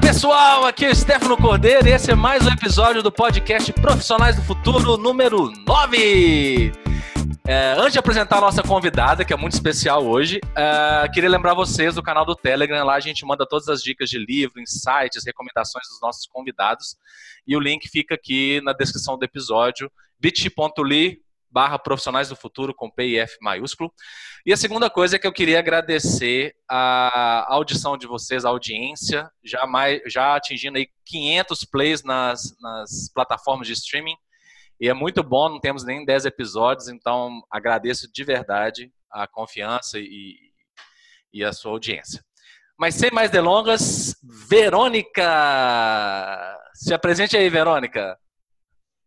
pessoal, aqui é o Stefano Cordeiro e esse é mais um episódio do podcast Profissionais do Futuro número 9. É, antes de apresentar a nossa convidada, que é muito especial hoje, é, queria lembrar vocês do canal do Telegram. Lá a gente manda todas as dicas de livro, insights, recomendações dos nossos convidados. E o link fica aqui na descrição do episódio, bit.ly barra profissionais do futuro com P e F maiúsculo. E a segunda coisa é que eu queria agradecer a audição de vocês, a audiência, já, mais, já atingindo aí 500 plays nas, nas plataformas de streaming. E é muito bom, não temos nem 10 episódios, então agradeço de verdade a confiança e, e a sua audiência. Mas sem mais delongas, Verônica! Se apresente aí, Verônica.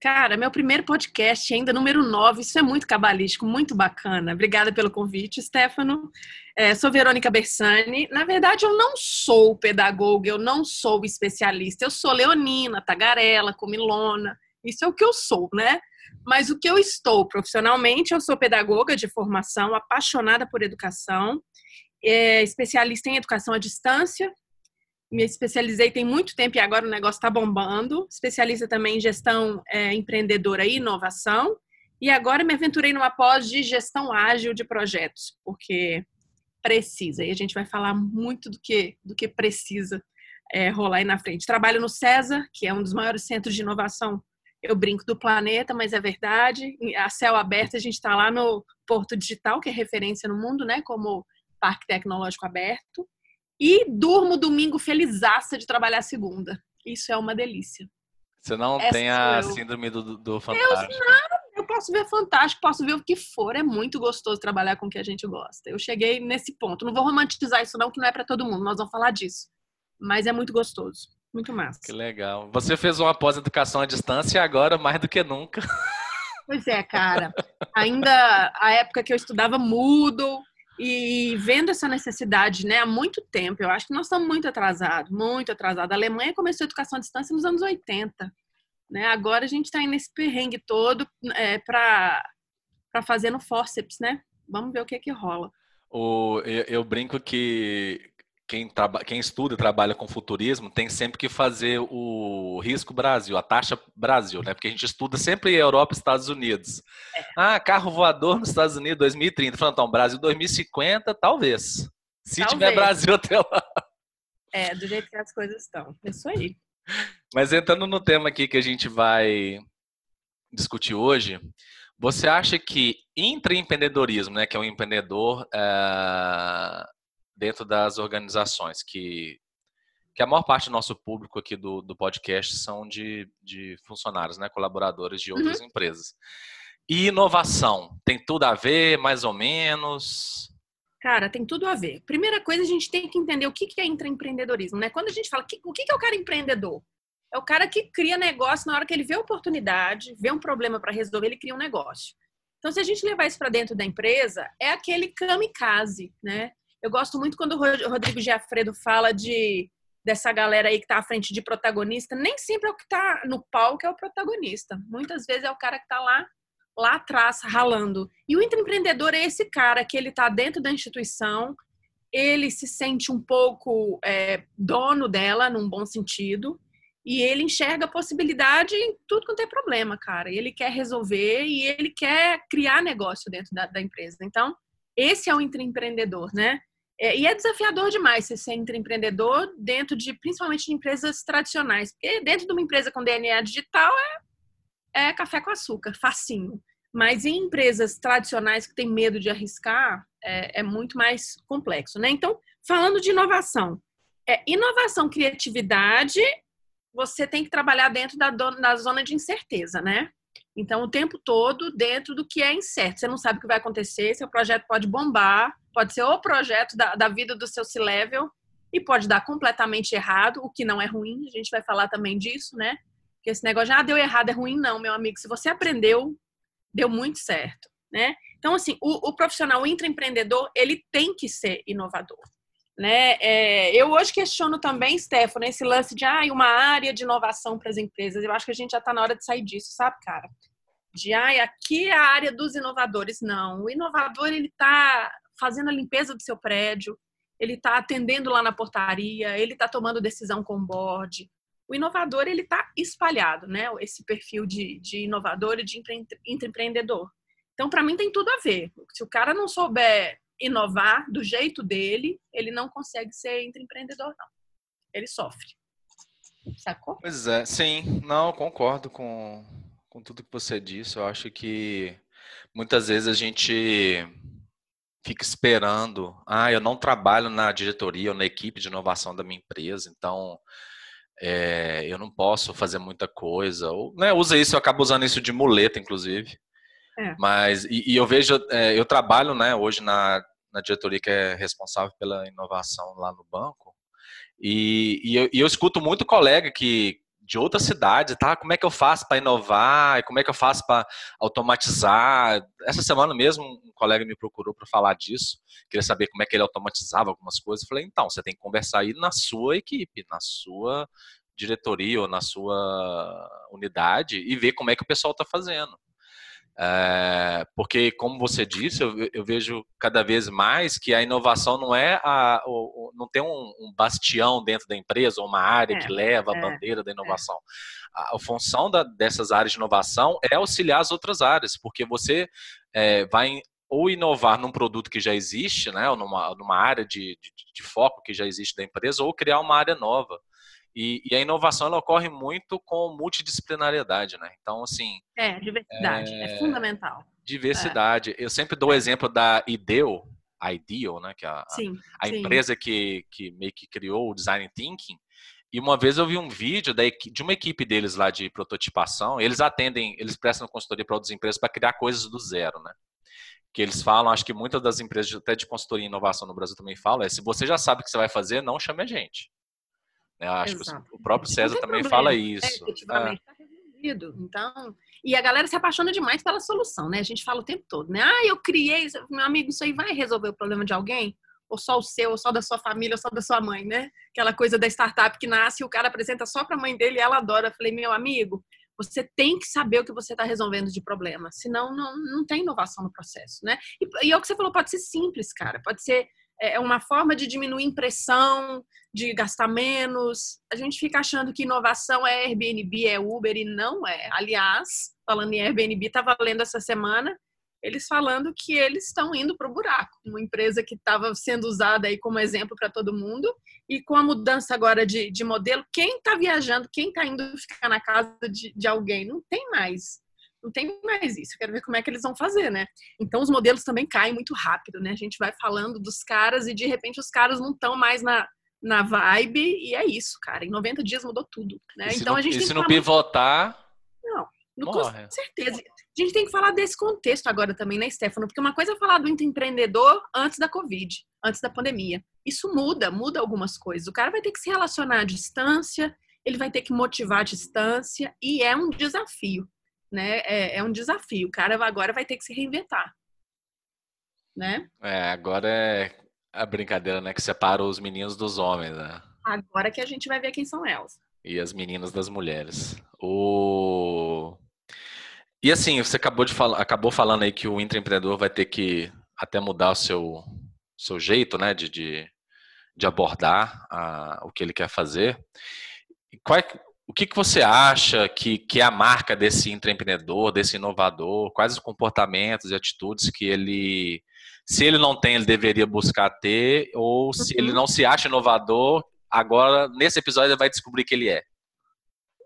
Cara, meu primeiro podcast, ainda número 9, isso é muito cabalístico, muito bacana. Obrigada pelo convite, Stefano. É, sou Verônica Bersani. Na verdade, eu não sou pedagoga, eu não sou especialista. Eu sou leonina, tagarela, comilona. Isso é o que eu sou, né? Mas o que eu estou profissionalmente, eu sou pedagoga de formação, apaixonada por educação, é, especialista em educação à distância, me especializei tem muito tempo e agora o negócio está bombando. Especialista também em gestão é, empreendedora e inovação. E agora me aventurei numa pós de gestão ágil de projetos, porque precisa. E a gente vai falar muito do que, do que precisa é, rolar aí na frente. Trabalho no CESA, que é um dos maiores centros de inovação, eu brinco, do planeta, mas é verdade. A céu aberto, a gente está lá no Porto Digital, que é referência no mundo, né, como Parque Tecnológico Aberto. E durmo domingo felizaça de trabalhar segunda. Isso é uma delícia. Você não Essa tem a eu. síndrome do, do fantástico. Eu, não, eu posso ver fantástico, posso ver o que for. É muito gostoso trabalhar com o que a gente gosta. Eu cheguei nesse ponto. Não vou romantizar isso não, que não é para todo mundo. Nós vamos falar disso. Mas é muito gostoso. Muito massa. Que legal. Você fez uma pós-educação à distância e agora, mais do que nunca. Pois é, cara. Ainda a época que eu estudava Moodle, e vendo essa necessidade né, há muito tempo, eu acho que nós estamos muito atrasados, muito atrasados. A Alemanha começou a educação à distância nos anos 80. Né? Agora a gente está nesse perrengue todo é, para fazer no forceps, né? Vamos ver o que, que rola. O, eu, eu brinco que quem, quem estuda e trabalha com futurismo tem sempre que fazer o risco Brasil, a taxa Brasil, né? Porque a gente estuda sempre Europa e Estados Unidos. É. Ah, carro voador nos Estados Unidos 2030. Falando, então, Brasil 2050, talvez. Se talvez. tiver Brasil até lá. É, do jeito que as coisas estão. É isso aí. Mas entrando no tema aqui que a gente vai discutir hoje, você acha que intraempreendedorismo, né, que é um empreendedor é, dentro das organizações, que, que a maior parte do nosso público aqui do, do podcast são de, de funcionários, né, colaboradores de outras uhum. empresas. E inovação, tem tudo a ver, mais ou menos? Cara, tem tudo a ver. Primeira coisa, a gente tem que entender o que é intraempreendedorismo, né? Quando a gente fala, o que é o cara empreendedor? É o cara que cria negócio na hora que ele vê oportunidade, vê um problema para resolver, ele cria um negócio. Então, se a gente levar isso para dentro da empresa, é aquele kamikaze, né? Eu gosto muito quando o Rodrigo Giafredo fala de dessa galera aí que está à frente de protagonista. Nem sempre é o que está no palco é o protagonista. Muitas vezes é o cara que está lá lá atrás ralando. E o empreendedor é esse cara que ele está dentro da instituição, ele se sente um pouco é, dono dela, num bom sentido, e ele enxerga a possibilidade em tudo quanto é problema, cara. Ele quer resolver e ele quer criar negócio dentro da, da empresa. Então, esse é o empreendedor, né? É, e é desafiador demais você ser empreendedor dentro de, principalmente de empresas tradicionais. Porque dentro de uma empresa com DNA digital é, é café com açúcar, facinho. Mas em empresas tradicionais que têm medo de arriscar, é, é muito mais complexo, né? Então, falando de inovação. É, inovação, criatividade, você tem que trabalhar dentro da, da zona de incerteza, né? Então, o tempo todo dentro do que é incerto. Você não sabe o que vai acontecer, seu projeto pode bombar, pode ser o projeto da, da vida do seu C-Level e pode dar completamente errado, o que não é ruim, a gente vai falar também disso, né? Porque esse negócio de, ah, deu errado, é ruim, não, meu amigo. Se você aprendeu, deu muito certo, né? Então, assim, o, o profissional intraempreendedor, ele tem que ser inovador. Né? É, eu hoje questiono também, Stefano, esse lance de ah, uma área de inovação para as empresas. Eu acho que a gente já está na hora de sair disso, sabe, cara? De ah, aqui é a área dos inovadores. Não, o inovador ele está fazendo a limpeza do seu prédio, ele está atendendo lá na portaria, ele está tomando decisão com o board. O inovador, ele está espalhado, né? Esse perfil de, de inovador e de empre empreendedor. Então, para mim, tem tudo a ver. Se o cara não souber inovar do jeito dele, ele não consegue ser empreendedor, não. Ele sofre. Sacou? Pois é, sim. Não, concordo com, com tudo que você disse. Eu acho que muitas vezes a gente fica esperando. Ah, eu não trabalho na diretoria ou na equipe de inovação da minha empresa, então é, eu não posso fazer muita coisa. Ou, né, usa isso, eu acabo usando isso de muleta, inclusive. É. Mas, e, e, eu vejo, é, eu trabalho né, hoje na, na diretoria que é responsável pela inovação lá no banco, e, e, eu, e eu escuto muito colega que de outras cidades, tá? Como é que eu faço para inovar? Como é que eu faço para automatizar? Essa semana mesmo, um colega me procurou para falar disso, queria saber como é que ele automatizava algumas coisas. Eu falei, então, você tem que conversar aí na sua equipe, na sua diretoria ou na sua unidade e ver como é que o pessoal está fazendo. É, porque, como você disse, eu, eu, vejo cada vez mais que a inovação não é a, o, o, não tem um, um, bastião dentro da empresa, ou uma área é, que leva a é, bandeira da é. inovação. A, a, função da, dessas áreas de inovação é auxiliar as outras áreas, porque você é, vai ou inovar num produto que já existe, né, ou numa, numa área de, de, de foco que já existe da empresa, ou criar uma área nova. E, e, a inovação ela ocorre muito com multidisciplinariedade, né? Então, assim. É, diversidade, é, é fundamental. Diversidade. É. Eu sempre dou o exemplo da IDEO, a IDEO, né? Que é a, sim, a, a sim. empresa que, que meio que criou o Design Thinking. E uma vez eu vi um vídeo da, de uma equipe deles lá de prototipação. Eles atendem, eles prestam consultoria para outras empresas para criar coisas do zero, né? Que eles falam, acho que muitas das empresas, até de consultoria e inovação no Brasil também falam, é se você já sabe o que você vai fazer, não chame a gente. Né? Acho Exato. que o próprio César também problema. fala isso. É, efetivamente está é. resolvido. Então, e a galera se apaixona demais pela solução, né? A gente fala o tempo todo, né? Ah, eu criei, meu amigo, isso aí vai resolver o problema de alguém? Ou só o seu, ou só da sua família, ou só da sua mãe, né? Aquela coisa da startup que nasce e o cara apresenta só para a mãe dele e ela adora. Eu falei, meu amigo, você tem que saber o que você está resolvendo de problema, senão não, não tem inovação no processo, né? E, e é o que você falou, pode ser simples, cara. Pode ser é, é uma forma de diminuir impressão, de gastar menos. A gente fica achando que inovação é Airbnb, é Uber e não é. Aliás, falando em Airbnb, estava lendo essa semana eles falando que eles estão indo para o buraco. Uma empresa que estava sendo usada aí como exemplo para todo mundo e com a mudança agora de, de modelo, quem está viajando, quem está indo ficar na casa de, de alguém, não tem mais não tem mais isso. quero ver como é que eles vão fazer, né? Então os modelos também caem muito rápido, né? A gente vai falando dos caras e de repente os caras não estão mais na, na vibe e é isso, cara. Em 90 dias mudou tudo, né? então não, a gente e tem se não pivotar, não, no, com certeza. A gente tem que falar desse contexto agora também, né, Stefano? Porque uma coisa é falar do empreendedor antes da Covid, antes da pandemia. Isso muda, muda algumas coisas. O cara vai ter que se relacionar à distância, ele vai ter que motivar à distância e é um desafio né? É, é um desafio. O cara agora vai ter que se reinventar, né? É, agora é a brincadeira, né? Que separa os meninos dos homens, né? Agora que a gente vai ver quem são elas. E as meninas das mulheres. O... E assim, você acabou, de falar, acabou falando aí que o intraempreendedor vai ter que até mudar o seu, seu jeito, né? De, de, de abordar a, o que ele quer fazer. Qual é, o que, que você acha que, que é a marca desse empreendedor, desse inovador? Quais os comportamentos e atitudes que ele, se ele não tem, ele deveria buscar ter? Ou se ele uhum. não se acha inovador, agora, nesse episódio, ele vai descobrir que ele é?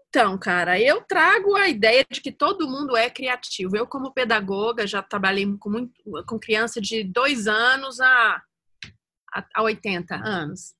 Então, cara, eu trago a ideia de que todo mundo é criativo. Eu, como pedagoga, já trabalhei com, muito, com criança de dois anos a, a, a 80 anos.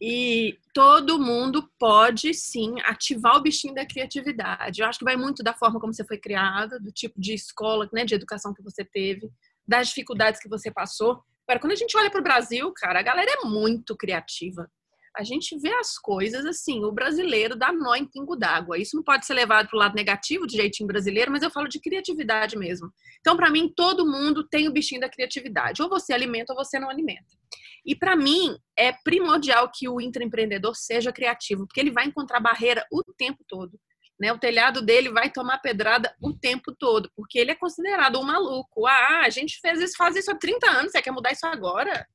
E todo mundo pode sim ativar o bichinho da criatividade. Eu acho que vai muito da forma como você foi criada, do tipo de escola, né, de educação que você teve, das dificuldades que você passou. Agora, quando a gente olha para o Brasil, cara, a galera é muito criativa. A gente vê as coisas assim, o brasileiro dá nó em pingo d'água. Isso não pode ser levado para o lado negativo de jeitinho brasileiro, mas eu falo de criatividade mesmo. Então, para mim, todo mundo tem o bichinho da criatividade. Ou você alimenta ou você não alimenta. E para mim é primordial que o intraempreendedor seja criativo, porque ele vai encontrar barreira o tempo todo. Né? O telhado dele vai tomar pedrada o tempo todo, porque ele é considerado um maluco. Ah, a gente fez isso, faz isso há 30 anos, você quer mudar isso agora?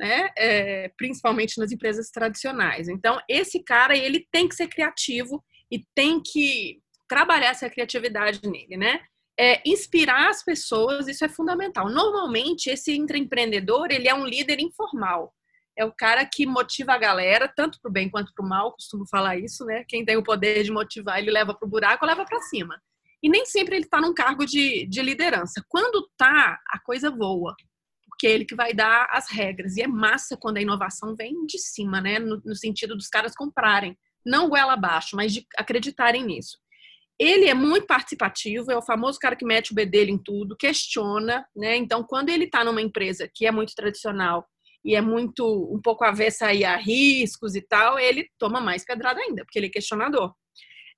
né? É, principalmente nas empresas tradicionais. Então, esse cara, ele tem que ser criativo e tem que trabalhar essa criatividade nele, né? É, inspirar as pessoas, isso é fundamental. Normalmente, esse intraempreendedor, ele é um líder informal. É o cara que motiva a galera, tanto para o bem quanto para o mal, costumo falar isso, né? Quem tem o poder de motivar, ele leva para o buraco, leva para cima. E nem sempre ele está num cargo de, de liderança. Quando tá, a coisa voa porque é ele que vai dar as regras. E é massa quando a inovação vem de cima, né? No, no, sentido dos caras comprarem, não goela abaixo, mas de acreditarem nisso. Ele é muito participativo, é o famoso cara que mete o bedelho em tudo, questiona, né? Então, quando ele está numa empresa que é muito tradicional e é muito um pouco avessa aí a riscos e tal, ele toma mais pedrada ainda, porque ele é questionador.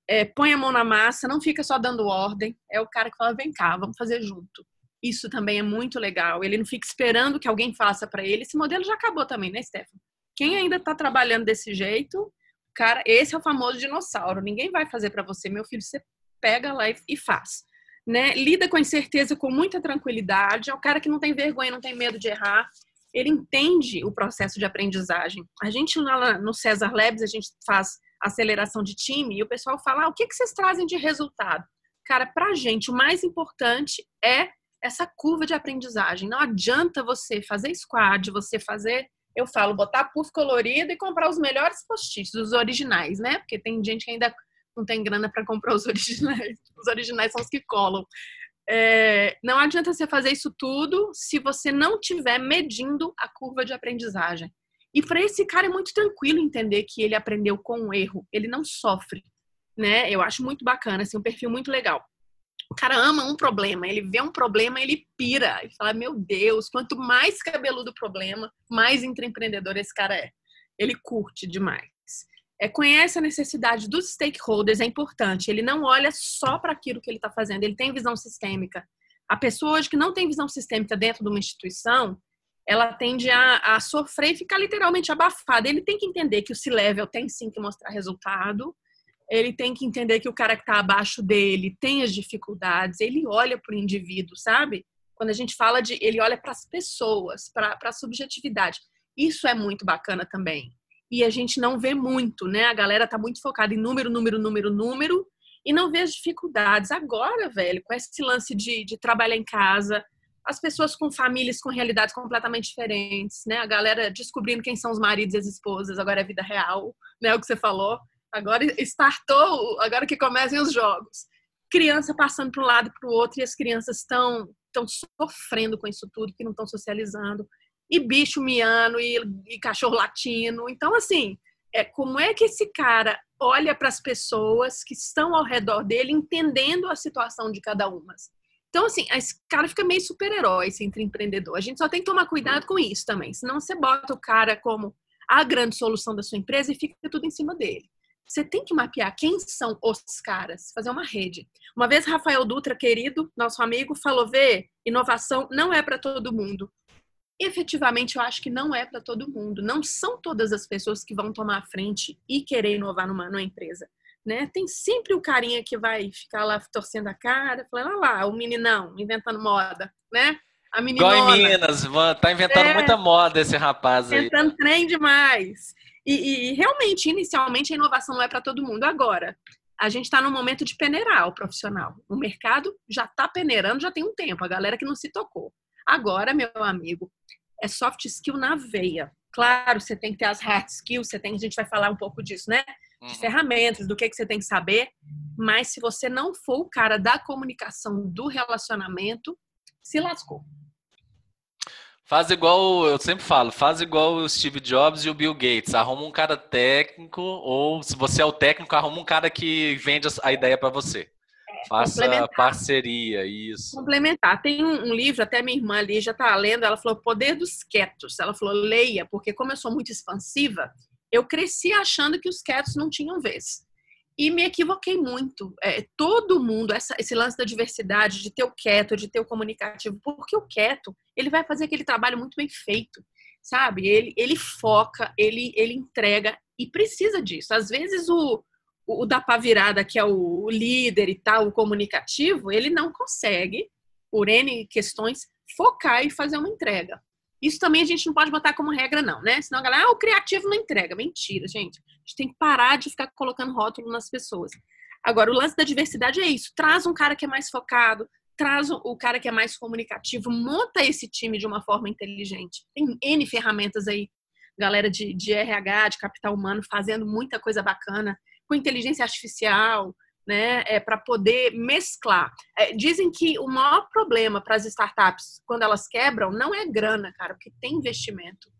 É, põe a mão na massa, não fica só dando ordem, é o cara que fala: vem cá, vamos fazer junto. Isso também é muito legal. Ele não fica esperando que alguém faça para ele. Esse modelo já acabou também, né, Stefano? Quem ainda está trabalhando desse jeito, cara, esse é o famoso dinossauro. Ninguém vai fazer para você, meu filho. Você pega lá e, faz. Né? Lida com a incerteza com muita tranquilidade. É o cara que não tem vergonha, não tem medo de errar. Ele entende o processo de aprendizagem. A gente lá no César Labs, a gente faz aceleração de time e o pessoal fala: ah, o que, que vocês trazem de resultado? Cara, para a gente, o mais importante é essa curva de aprendizagem. Não adianta você fazer squad, você fazer eu falo, botar puff colorido e comprar os melhores post-its, os originais, né? Porque tem gente que ainda não tem grana para comprar os originais. Os originais são os que colam. É, não adianta você fazer isso tudo se você não estiver medindo a curva de aprendizagem. E para esse cara é muito tranquilo entender que ele aprendeu com um erro, ele não sofre, né? Eu acho muito bacana, assim, um perfil muito legal. O cara ama um problema, ele vê um problema, ele pira e fala: Meu Deus, quanto mais cabeludo o problema, mais empreendedor esse cara é. Ele curte demais. É, conhece a necessidade dos stakeholders, é importante. Ele não olha só para aquilo que ele está fazendo, ele tem visão sistêmica. A pessoa hoje que não tem visão sistêmica dentro de uma instituição, ela tende a, a sofrer e ficar literalmente abafada. Ele tem que entender que o C-Level tem sim que mostrar resultado, ele tem que entender que o cara que está abaixo dele tem as dificuldades, ele olha para o indivíduo, sabe? Quando a gente fala de. Ele olha para as pessoas, para a subjetividade. Isso é muito bacana também. E a gente não vê muito, né? A galera tá muito focada em número, número, número, número, e não vê as dificuldades. Agora, velho, com esse lance de, de trabalhar em casa, as pessoas com famílias com realidades completamente diferentes, né? A galera descobrindo quem são os maridos e as esposas, agora é vida real, né? O que você falou. Agora startou, agora que começam os jogos. Criança passando para um lado e para o outro e as crianças estão estão sofrendo com isso tudo, que não estão socializando. E bicho miando e, e cachorro latino. Então, assim, é, como é que esse cara olha para as pessoas que estão ao redor dele, entendendo a situação de cada uma? Então, assim, esse cara fica meio super-herói, esse empreendedor. A gente só tem que tomar cuidado com isso também. Senão você bota o cara como a grande solução da sua empresa e fica tudo em cima dele. Você tem que mapear quem são os caras, fazer uma rede. Uma vez Rafael Dutra, querido, nosso amigo, falou: "Vê, inovação não é para todo mundo". Efetivamente, eu acho que não é para todo mundo. Não são todas as pessoas que vão tomar a frente e querer inovar numa, numa empresa. Né? Tem sempre o carinha que vai ficar lá torcendo a cara, falando, lá, lá, o meninão, inventando moda, né? A meninona. Igual em Minas, tá inventando é, muita moda esse rapaz aí. Inventando trem demais. E, e realmente, inicialmente, a inovação não é para todo mundo. Agora, a gente está no momento de peneirar o profissional. O mercado já está peneirando já tem um tempo, a galera que não se tocou. Agora, meu amigo, é soft skill na veia. Claro, você tem que ter as hard skills, você tem, a gente vai falar um pouco disso, né? De uhum. ferramentas, do que, que você tem que saber. Mas se você não for o cara da comunicação, do relacionamento, se lascou. Faz igual, eu sempre falo, faz igual o Steve Jobs e o Bill Gates. Arruma um cara técnico, ou se você é o técnico, arruma um cara que vende a ideia para você. Faça parceria, isso. Complementar. Tem um, livro, até minha irmã ali já está lendo, ela falou Poder dos Quietos. Ela falou, leia, porque como eu sou muito expansiva, eu cresci achando que os quietos não tinham vez e me equivoquei muito. É, todo mundo, essa, esse lance da diversidade, de ter o quieto, de ter o comunicativo, porque o quieto, ele vai fazer aquele trabalho muito bem feito, sabe? Ele, ele foca, ele, ele entrega e precisa disso. Às vezes o, o, da pá virada, que é o, o líder e tal, o comunicativo, ele não consegue, por N questões, focar e fazer uma entrega. Isso também a gente não pode botar como regra, não, né? Senão a galera, ah, o criativo não entrega. Mentira, gente. A gente tem que parar de ficar colocando rótulo nas pessoas. Agora, o lance da diversidade é isso. Traz um cara que é mais focado, traz o cara que é mais comunicativo, monta esse time de uma forma inteligente. Tem N ferramentas aí, galera de, de RH, de capital humano, fazendo muita coisa bacana, com inteligência artificial, né, é, para poder mesclar. É, dizem que o maior problema para as startups, quando elas quebram, não é grana, cara, porque tem investimento,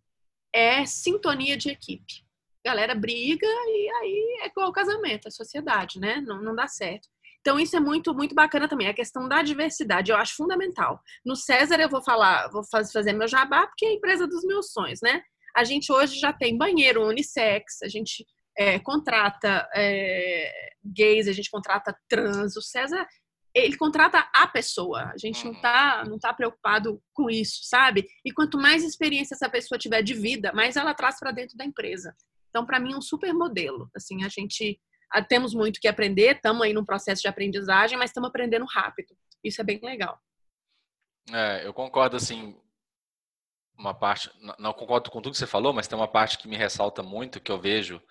é sintonia de equipe. A galera briga e aí é igual o casamento, a sociedade, né? Não, não dá certo. Então, isso é muito, muito bacana também. A questão da diversidade eu acho fundamental. No César, eu vou falar, vou fazer meu jabá, porque é a empresa dos meus sonhos, né? A gente hoje já tem banheiro unissex, a gente é, contrata é, gays, a gente contrata trans. O César, ele contrata a pessoa. A gente não tá, não tá preocupado com isso, sabe? E quanto mais experiência essa pessoa tiver de vida, mais ela traz para dentro da empresa. Então, para mim, é um super modelo. Assim, a gente temos muito que aprender, estamos aí num processo de aprendizagem, mas estamos aprendendo rápido. Isso é bem legal. É, eu concordo, assim, uma parte, não concordo com tudo que você falou, mas tem uma parte que me ressalta muito, que eu vejo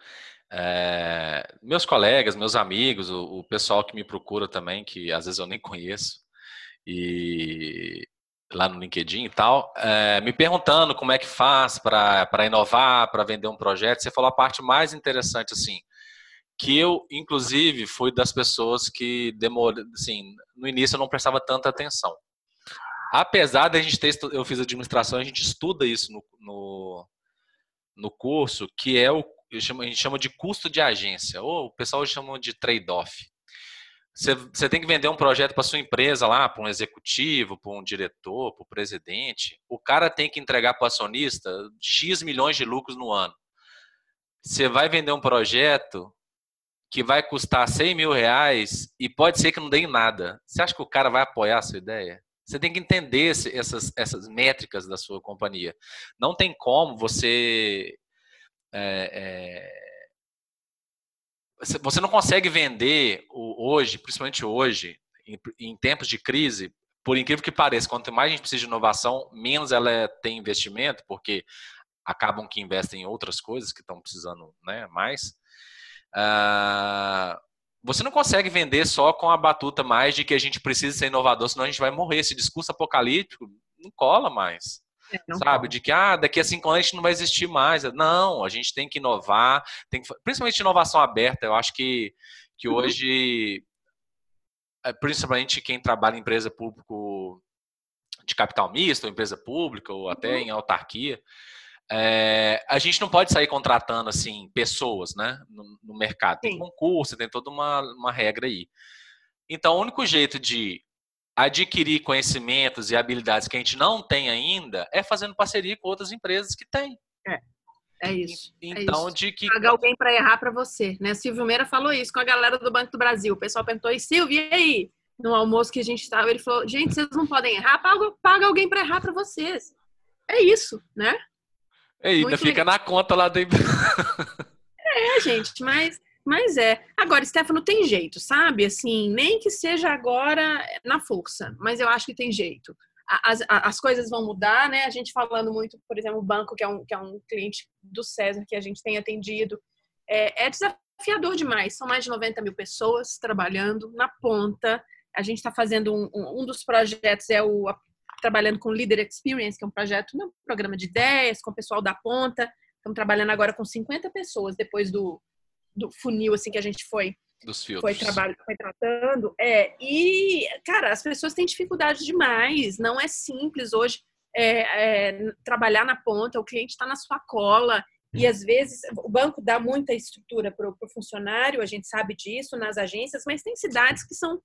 é, meus colegas, meus amigos, o, o, pessoal que me procura também, que às vezes eu nem conheço, e lá no LinkedIn e tal, é, me perguntando como é que faz para inovar, para vender um projeto. Você falou a parte mais interessante, assim, que eu, inclusive, fui das pessoas que demorou, assim, no início eu não prestava tanta atenção. Apesar da gente ter, eu fiz administração, a gente estuda isso no, no, no curso, que é o, a gente chama de custo de agência, ou o pessoal chama de trade-off. Você, você tem que vender um projeto para sua empresa lá, para um executivo, para um diretor, para o presidente. O cara tem que entregar para o acionista X milhões de lucros no ano. Você vai vender um projeto que vai custar 100 mil reais e pode ser que não dê em nada. Você acha que o cara vai apoiar a sua ideia? Você tem que entender essas, essas métricas da sua companhia. Não tem como você. É, é, você não consegue vender hoje, principalmente hoje, em, em, tempos de crise, por incrível que pareça, quanto mais a gente precisa de inovação, menos ela é, tem investimento, porque acabam que investem em outras coisas que estão precisando né, mais. Uh, você não consegue vender só com a batuta mais de que a gente precisa ser inovador, senão a gente vai morrer. Esse discurso apocalíptico não cola mais. É, não sabe? Cola. De que ah, daqui a cinco anos a gente não vai existir mais. Não, a gente tem que inovar, tem que, principalmente inovação aberta. Eu acho que, que uhum. hoje, é, principalmente quem trabalha em empresa pública de capital misto, ou empresa pública, ou até uhum. em autarquia, é, a gente não pode sair contratando assim pessoas, né, no, no mercado. Tem Sim. concurso, tem toda uma, uma regra aí. Então, o único jeito de adquirir conhecimentos e habilidades que a gente não tem ainda é fazendo parceria com outras empresas que têm. É. É isso. É então, é isso. de que. Pagar alguém para errar para você, né? Silvio Meira falou isso com a galera do Banco do Brasil. O pessoal perguntou: e Silvio, e aí? No almoço que a gente estava, ele falou: gente, vocês não podem errar, paga, paga alguém para errar para vocês. É isso, né? E ainda Muito fica legal. na conta lá dentro. É, gente, mas, mas é. Agora, Stefano, tem jeito, sabe? Assim, nem que seja agora na força, mas eu acho que tem jeito. As, as coisas vão mudar, né? A gente falando muito, por exemplo, o banco, que é um, que é um cliente do César que a gente tem atendido, é, é desafiador demais. São mais de 90 mil pessoas trabalhando na ponta. A gente está fazendo um, um, um dos projetos é o trabalhando com Leader Experience, que é um projeto, um programa de ideias, com o pessoal da ponta. Estamos trabalhando agora com 50 pessoas depois do, do funil assim que a gente foi dos filtros. Foi, trabalho, foi tratando. É, e, cara, as pessoas têm dificuldade demais. Não é simples hoje é, é, trabalhar na ponta, o cliente está na sua cola. E às vezes o banco dá muita estrutura para o funcionário, a gente sabe disso nas agências, mas tem cidades que são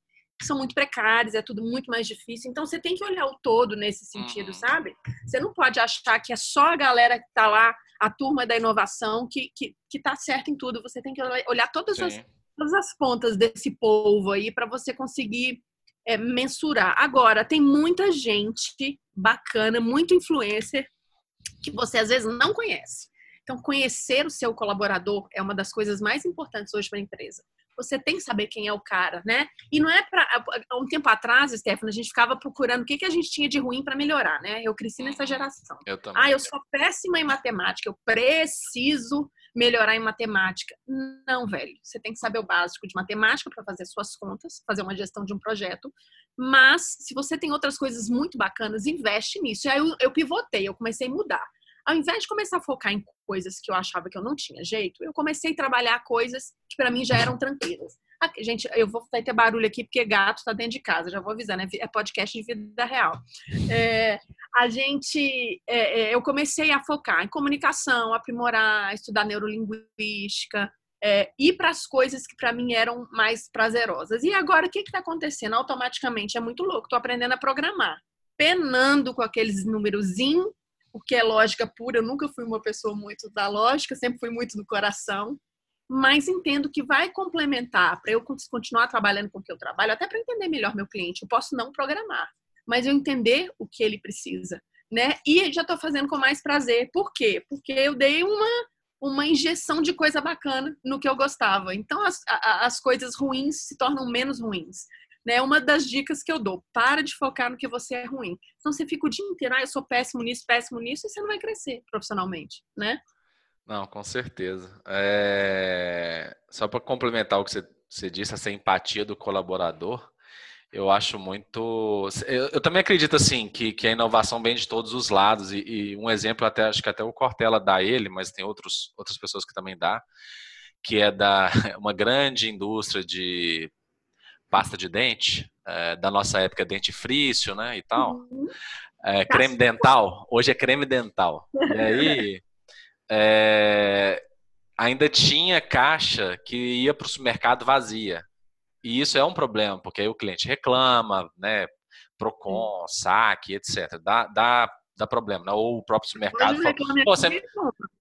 são muito precários, é tudo muito mais difícil. Então você tem que olhar o todo nesse sentido, uhum. sabe? Você não pode achar que é só a galera que está lá, a turma da inovação, que, que, que tá certo em tudo. Você tem que olhar todas, as, todas as pontas desse povo aí para você conseguir é, mensurar. Agora, tem muita gente bacana, muito influencer, que você às vezes não conhece. Então, conhecer o seu colaborador é uma das coisas mais importantes hoje para a empresa você tem que saber quem é o cara, né? E não é para há um tempo atrás, Stefano, a gente ficava procurando o que, que a gente tinha de ruim para melhorar, né? Eu cresci nessa uhum. geração. Eu também. Ah, eu sou péssima em matemática, eu preciso melhorar em matemática. Não, velho. Você tem que saber o básico de matemática para fazer suas contas, fazer uma gestão de um projeto. Mas, se você tem outras coisas muito bacanas, investe nisso. E aí eu, eu pivotei, eu comecei a mudar. Ao invés de começar a focar em coisas que eu achava que eu não tinha jeito, eu comecei a trabalhar coisas que para mim já eram tranquilas. Aqui, gente, eu vou ter barulho aqui porque gato tá dentro de casa, já vou avisar, né? É podcast de vida real. É, a gente, é, é, eu comecei a focar em comunicação, aprimorar, estudar neurolinguística, é, ir para as coisas que para mim eram mais prazerosas. E agora o que está acontecendo? Automaticamente é muito louco. Estou aprendendo a programar, penando com aqueles númerozinhos, porque é lógica pura. Eu nunca fui uma pessoa muito da lógica, sempre fui muito do coração. Mas entendo que vai complementar para eu continuar trabalhando com o que eu trabalho, até para entender melhor meu cliente. Eu posso não programar, mas eu entender o que ele precisa, né? E já estou fazendo com mais prazer. Por quê? Porque eu dei uma uma injeção de coisa bacana no que eu gostava. Então as, as coisas ruins se tornam menos ruins. Né? Uma das dicas que eu dou, para de focar no que você é ruim. Então você fica o dia inteiro, ah, eu sou péssimo nisso, péssimo nisso, e você não vai crescer profissionalmente, né? Não, com certeza. É... Só para complementar o que você, você disse, essa empatia do colaborador, eu acho muito. Eu, eu, também acredito assim que, que a inovação vem de todos os lados e, e, um exemplo até acho que até o Cortella dá ele, mas tem outros, outras pessoas que também dá, que é da uma grande indústria de pasta de dente é, da nossa época dentifrício, né e tal, uhum. é, creme dental. Hoje é creme dental. E aí é, ainda tinha caixa que ia para o supermercado vazia. E isso é um problema, porque aí o cliente reclama, né? Procon, saque, etc. Dá, dá, dá problema, né? Ou o próprio supermercado fala, você,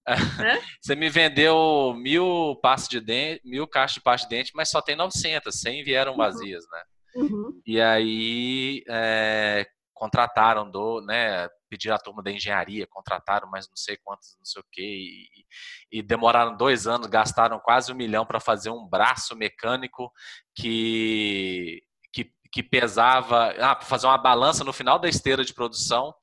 me... você me vendeu mil pastas de dente, mil caixas de pasta de dente, mas só tem 900, 100 vieram uhum. vazias, né? Uhum. E aí é, contrataram do, né, pediram a turma da engenharia, contrataram mais não sei quantos, não sei o quê, e, e demoraram dois anos, gastaram quase um milhão para fazer um braço mecânico que, que, que pesava, ah, para fazer uma balança no final da esteira de produção,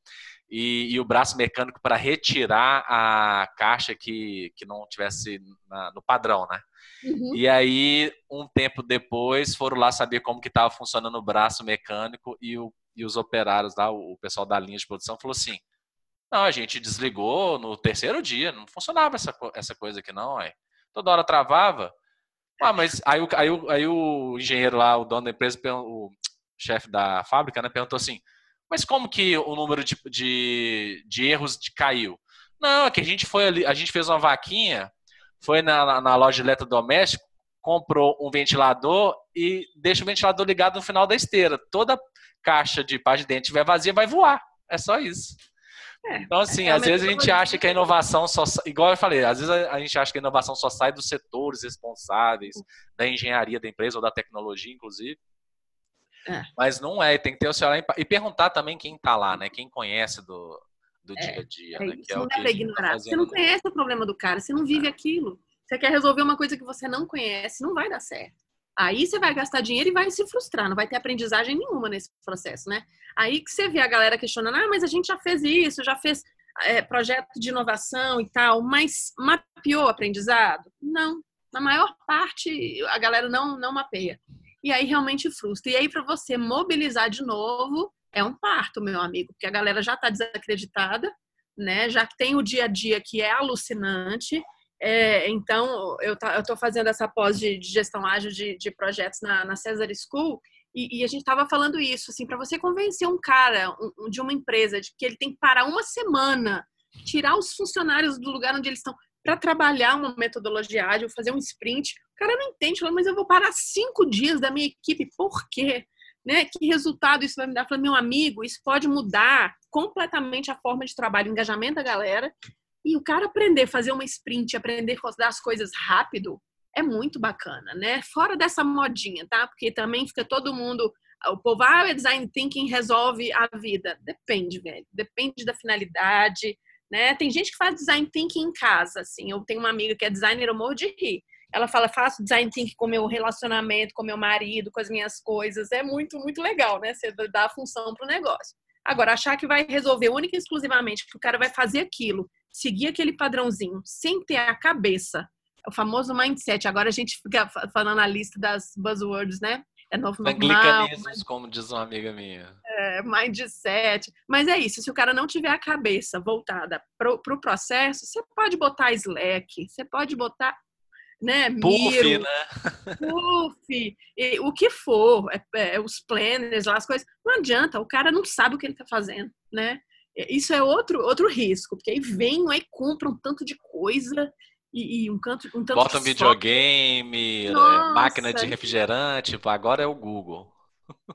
e, e, o braço mecânico para retirar a caixa que, que não tivesse na, no padrão, né? Uhum. E aí, um tempo depois, foram lá saber como que estava funcionando o braço mecânico e o e os operários lá, o pessoal da linha de produção, falou assim: não, a gente desligou no terceiro dia, não funcionava essa, essa coisa aqui, não, aí. Toda hora travava. Ah, mas aí, aí, aí o engenheiro lá, o dono da empresa, o chefe da fábrica, né, perguntou assim: mas como que o número de, de, de erros caiu? Não, é que a gente foi ali, a gente fez uma vaquinha, foi na, na loja de eletrodoméstico, comprou um ventilador e deixa o ventilador ligado no final da esteira. Toda caixa de pasta de dente estiver vazia, vai voar. É só isso. É, então, assim, é às vezes a gente acha que a inovação só. Igual eu falei, às vezes a gente acha que a inovação só sai dos setores responsáveis, da engenharia da empresa ou da tecnologia, inclusive. É. Mas não é, tem que ter o seu e perguntar também quem está lá, né? Quem conhece do, do é, dia a dia. É, né? Que é não dá para tá ignorar. Tá você não conhece o problema do cara, você não vive aquilo. Você quer resolver uma coisa que você não conhece, não vai dar certo. Aí você vai gastar dinheiro e vai se frustrar, não vai ter aprendizagem nenhuma nesse processo, né? Aí que você vê a galera questionando, ah, mas a gente já fez isso, já fez é, projeto de inovação e tal, mas mapeou aprendizado? Não. Na maior parte, a galera não, não mapeia. E aí realmente frustra. E aí, para você mobilizar de novo, é um parto, meu amigo, porque a galera já está desacreditada, né? Já tem o dia a dia que é alucinante é, então, eu estou fazendo essa pós de, de gestão ágil de, de projetos na, na Cesar School e, e a gente estava falando isso, assim, para você convencer um cara um, de uma empresa de que ele tem que parar uma semana, tirar os funcionários do lugar onde eles estão para trabalhar uma metodologia ágil, fazer um sprint, o cara não entende, fala, mas eu vou parar cinco dias da minha equipe, por quê? Né? Que resultado isso vai me dar? Fala, meu amigo, isso pode mudar completamente a forma de trabalho, engajamento da galera e o cara aprender a fazer uma sprint, aprender a fazer as coisas rápido, é muito bacana, né? Fora dessa modinha, tá? Porque também fica todo mundo. O povo, ah, o design thinking resolve a vida. Depende, velho. Depende da finalidade, né? Tem gente que faz design thinking em casa, assim. Eu tenho uma amiga que é designer, eu morro de rir. ela fala, faço design thinking com meu relacionamento, com meu marido, com as minhas coisas. É muito, muito legal, né? Você dá a função para o negócio. Agora, achar que vai resolver única e exclusivamente, que o cara vai fazer aquilo, seguir aquele padrãozinho, sem ter a cabeça, é o famoso mindset. Agora a gente fica falando a lista das buzzwords, né? É novo normal. Mas... como diz uma amiga minha. É, mindset. Mas é isso, se o cara não tiver a cabeça voltada para o pro processo, você pode botar Slack, você pode botar né? Puff, Miro, né? Puff, e, o que for, é, é, os planners, as coisas. Não adianta, o cara não sabe o que ele está fazendo, né? Isso é outro, outro risco, porque aí vem, aí compra um tanto de coisa e, e um, canto, um tanto Bota um videogame, Nossa. máquina de refrigerante, agora é o Google.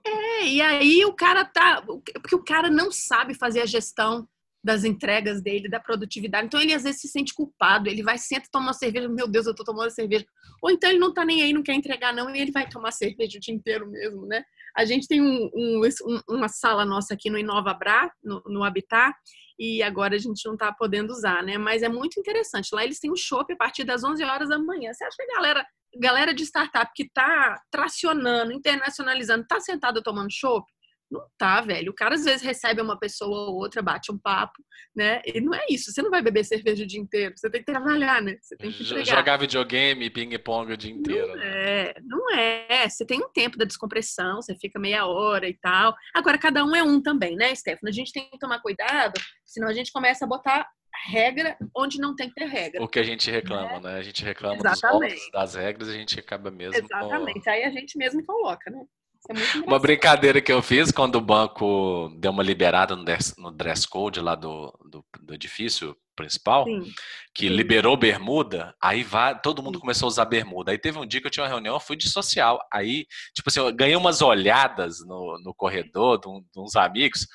É, e aí o cara tá. Porque o cara não sabe fazer a gestão das entregas dele, da produtividade. Então ele às vezes se sente culpado, ele vai senta tomar cerveja, meu Deus, eu tô tomando cerveja. Ou então ele não tá nem aí, não quer entregar não, e ele vai tomar cerveja o dia inteiro mesmo, né? A gente tem um, um, uma sala nossa aqui no Inova Bra, no, no Habitat, e agora a gente não tá podendo usar, né? Mas é muito interessante. Lá eles têm um shopping a partir das 11 horas da manhã. Você acha que a galera, galera de startup que tá tracionando, internacionalizando, tá sentada tomando chopp? Não tá, velho. O cara às vezes recebe uma pessoa ou outra, bate um papo, né? E não é isso. Você não vai beber cerveja o dia inteiro. Você tem que trabalhar, né? Você tem que entregar. Jogar videogame, ping-pong o dia inteiro. Não né? é, não é. Você tem um tempo da descompressão, você fica meia hora e tal. Agora, cada um é um também, né, Stefano? A gente tem que tomar cuidado, senão a gente começa a botar regra onde não tem que ter regra. O que a gente reclama, né? né? A gente reclama Exatamente. dos das regras, a gente acaba mesmo. Exatamente. Com... Aí a gente mesmo coloca, né? É uma brincadeira que eu fiz quando o banco deu uma liberada no dress, no dress code lá do, do, do edifício principal, Sim. que Sim. liberou bermuda, aí vai, todo mundo Sim. começou a usar bermuda. Aí teve um dia que eu tinha uma reunião, eu fui de social. Aí, tipo assim, eu ganhei umas olhadas no, no corredor de, um, de uns amigos.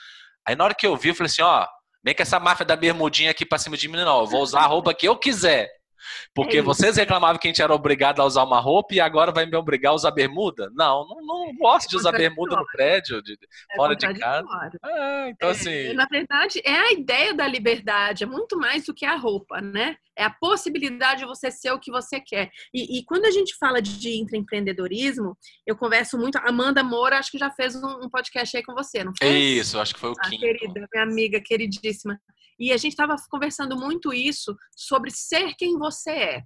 Aí na hora que eu vi, eu falei assim, ó, vem com essa máfia da bermudinha aqui pra cima de mim, não. Eu vou usar a roupa que eu quiser. Porque é vocês reclamavam que a gente era obrigado a usar uma roupa e agora vai me obrigar a usar bermuda? Não, não, não gosto de usar bermuda no prédio, de, é fora de casa. É, então, é, assim... Na verdade, é a ideia da liberdade, é muito mais do que a roupa, né? É a possibilidade de você ser o que você quer. E, e quando a gente fala de intraempreendedorismo, eu converso muito. Amanda Moura, acho que já fez um, um podcast aí com você, não fez? Isso, acho que foi o ah, quinto. Querida, minha amiga queridíssima. E a gente estava conversando muito isso sobre ser quem você é.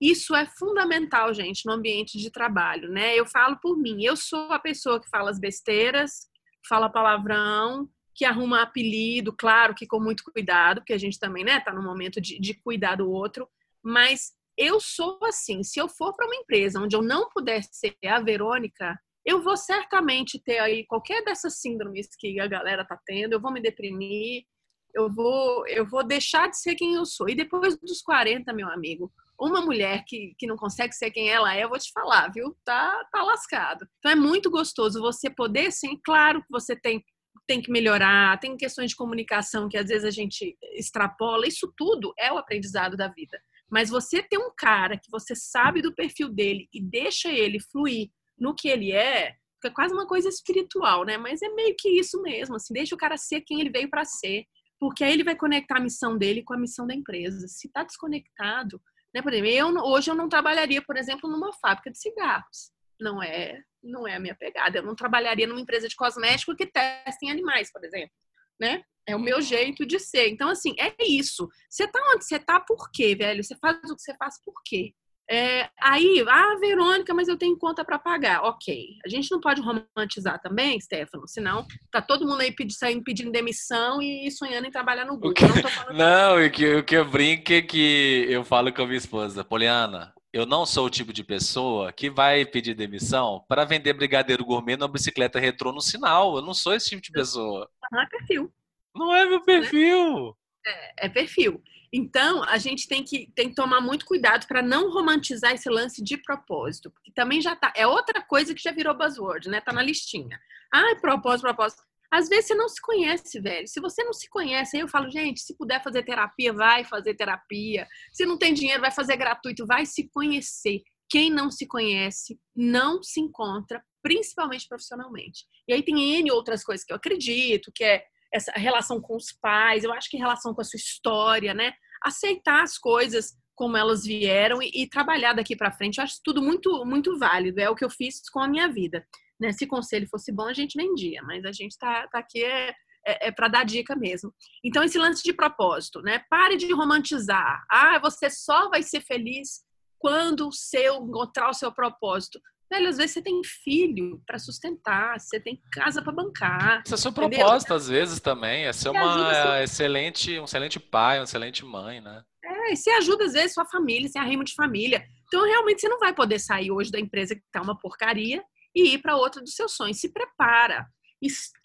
Isso é fundamental, gente, no ambiente de trabalho, né? Eu falo por mim, eu sou a pessoa que fala as besteiras, fala palavrão, que arruma apelido, claro que com muito cuidado, porque a gente também, né, tá no momento de, de cuidar do outro, mas eu sou assim, se eu for para uma empresa onde eu não puder ser a Verônica, eu vou certamente ter aí qualquer dessas síndromes que a galera tá tendo, eu vou me deprimir, eu vou, eu vou deixar de ser quem eu sou. E depois dos 40, meu amigo, uma mulher que, que não consegue ser quem ela é, eu vou te falar, viu? Tá, tá lascado. Então é muito gostoso você poder, sim, claro que você tem, tem que melhorar, tem questões de comunicação que às vezes a gente extrapola, isso tudo é o aprendizado da vida. Mas você ter um cara que você sabe do perfil dele e deixa ele fluir no que ele é, é quase uma coisa espiritual, né? Mas é meio que isso mesmo, assim, deixa o cara ser quem ele veio para ser porque aí ele vai conectar a missão dele com a missão da empresa. Se está desconectado, né? Por exemplo, eu, hoje eu não trabalharia, por exemplo, numa fábrica de cigarros. Não é, não é a minha pegada. Eu não trabalharia numa empresa de cosmético que testem animais, por exemplo, né? É o meu jeito de ser. Então, assim, é isso. Você tá onde você tá por quê, velho? Você faz o que você faz por quê? É, aí, ah, Verônica, mas eu tenho conta para pagar. Ok. A gente não pode romantizar também, Stefano, senão tá todo mundo aí pedi, saindo pedindo demissão e sonhando em trabalhar no Google. Que... Não, o, que, o que eu brinco é que eu falo com a minha esposa, Poliana, eu não sou o tipo de pessoa que vai pedir demissão para vender brigadeiro gourmet numa bicicleta retrô no sinal. Eu não sou esse tipo de pessoa. Não é perfil. Não é meu perfil. É, é perfil. Então, a gente tem que, tem que tomar muito cuidado para não romantizar esse lance de propósito, porque também já tá. É outra coisa que já virou buzzword, né? Tá na listinha. Ah, propósito, propósito. Às vezes você não se conhece, velho. Se você não se conhece, aí eu falo, gente, se puder fazer terapia, vai fazer terapia. Se não tem dinheiro, vai fazer gratuito, vai se conhecer. Quem não se conhece não se encontra, principalmente profissionalmente. E aí tem N outras coisas que eu acredito, que é essa relação com os pais, eu acho que relação com a sua história, né? Aceitar as coisas como elas vieram e, e trabalhar daqui para frente. Eu acho tudo muito, muito válido. É o que eu fiz com a minha vida. Né? Se conselho fosse bom, a gente vendia, mas a gente está tá aqui é, é, é para dar dica mesmo. Então, esse lance de propósito, né? Pare de romantizar. Ah, você só vai ser feliz quando o seu encontrar o seu propósito. Velho, às vezes você tem filho para sustentar, você tem casa para bancar. Isso é seu entendeu? propósito, às vezes, também. É ser uma excelente, um excelente pai, uma excelente mãe, né? É, e você ajuda, às vezes, sua família, você arrima de família. Então, realmente, você não vai poder sair hoje da empresa que tá uma porcaria e ir para outra dos seus sonhos. Se prepara,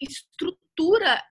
estrutura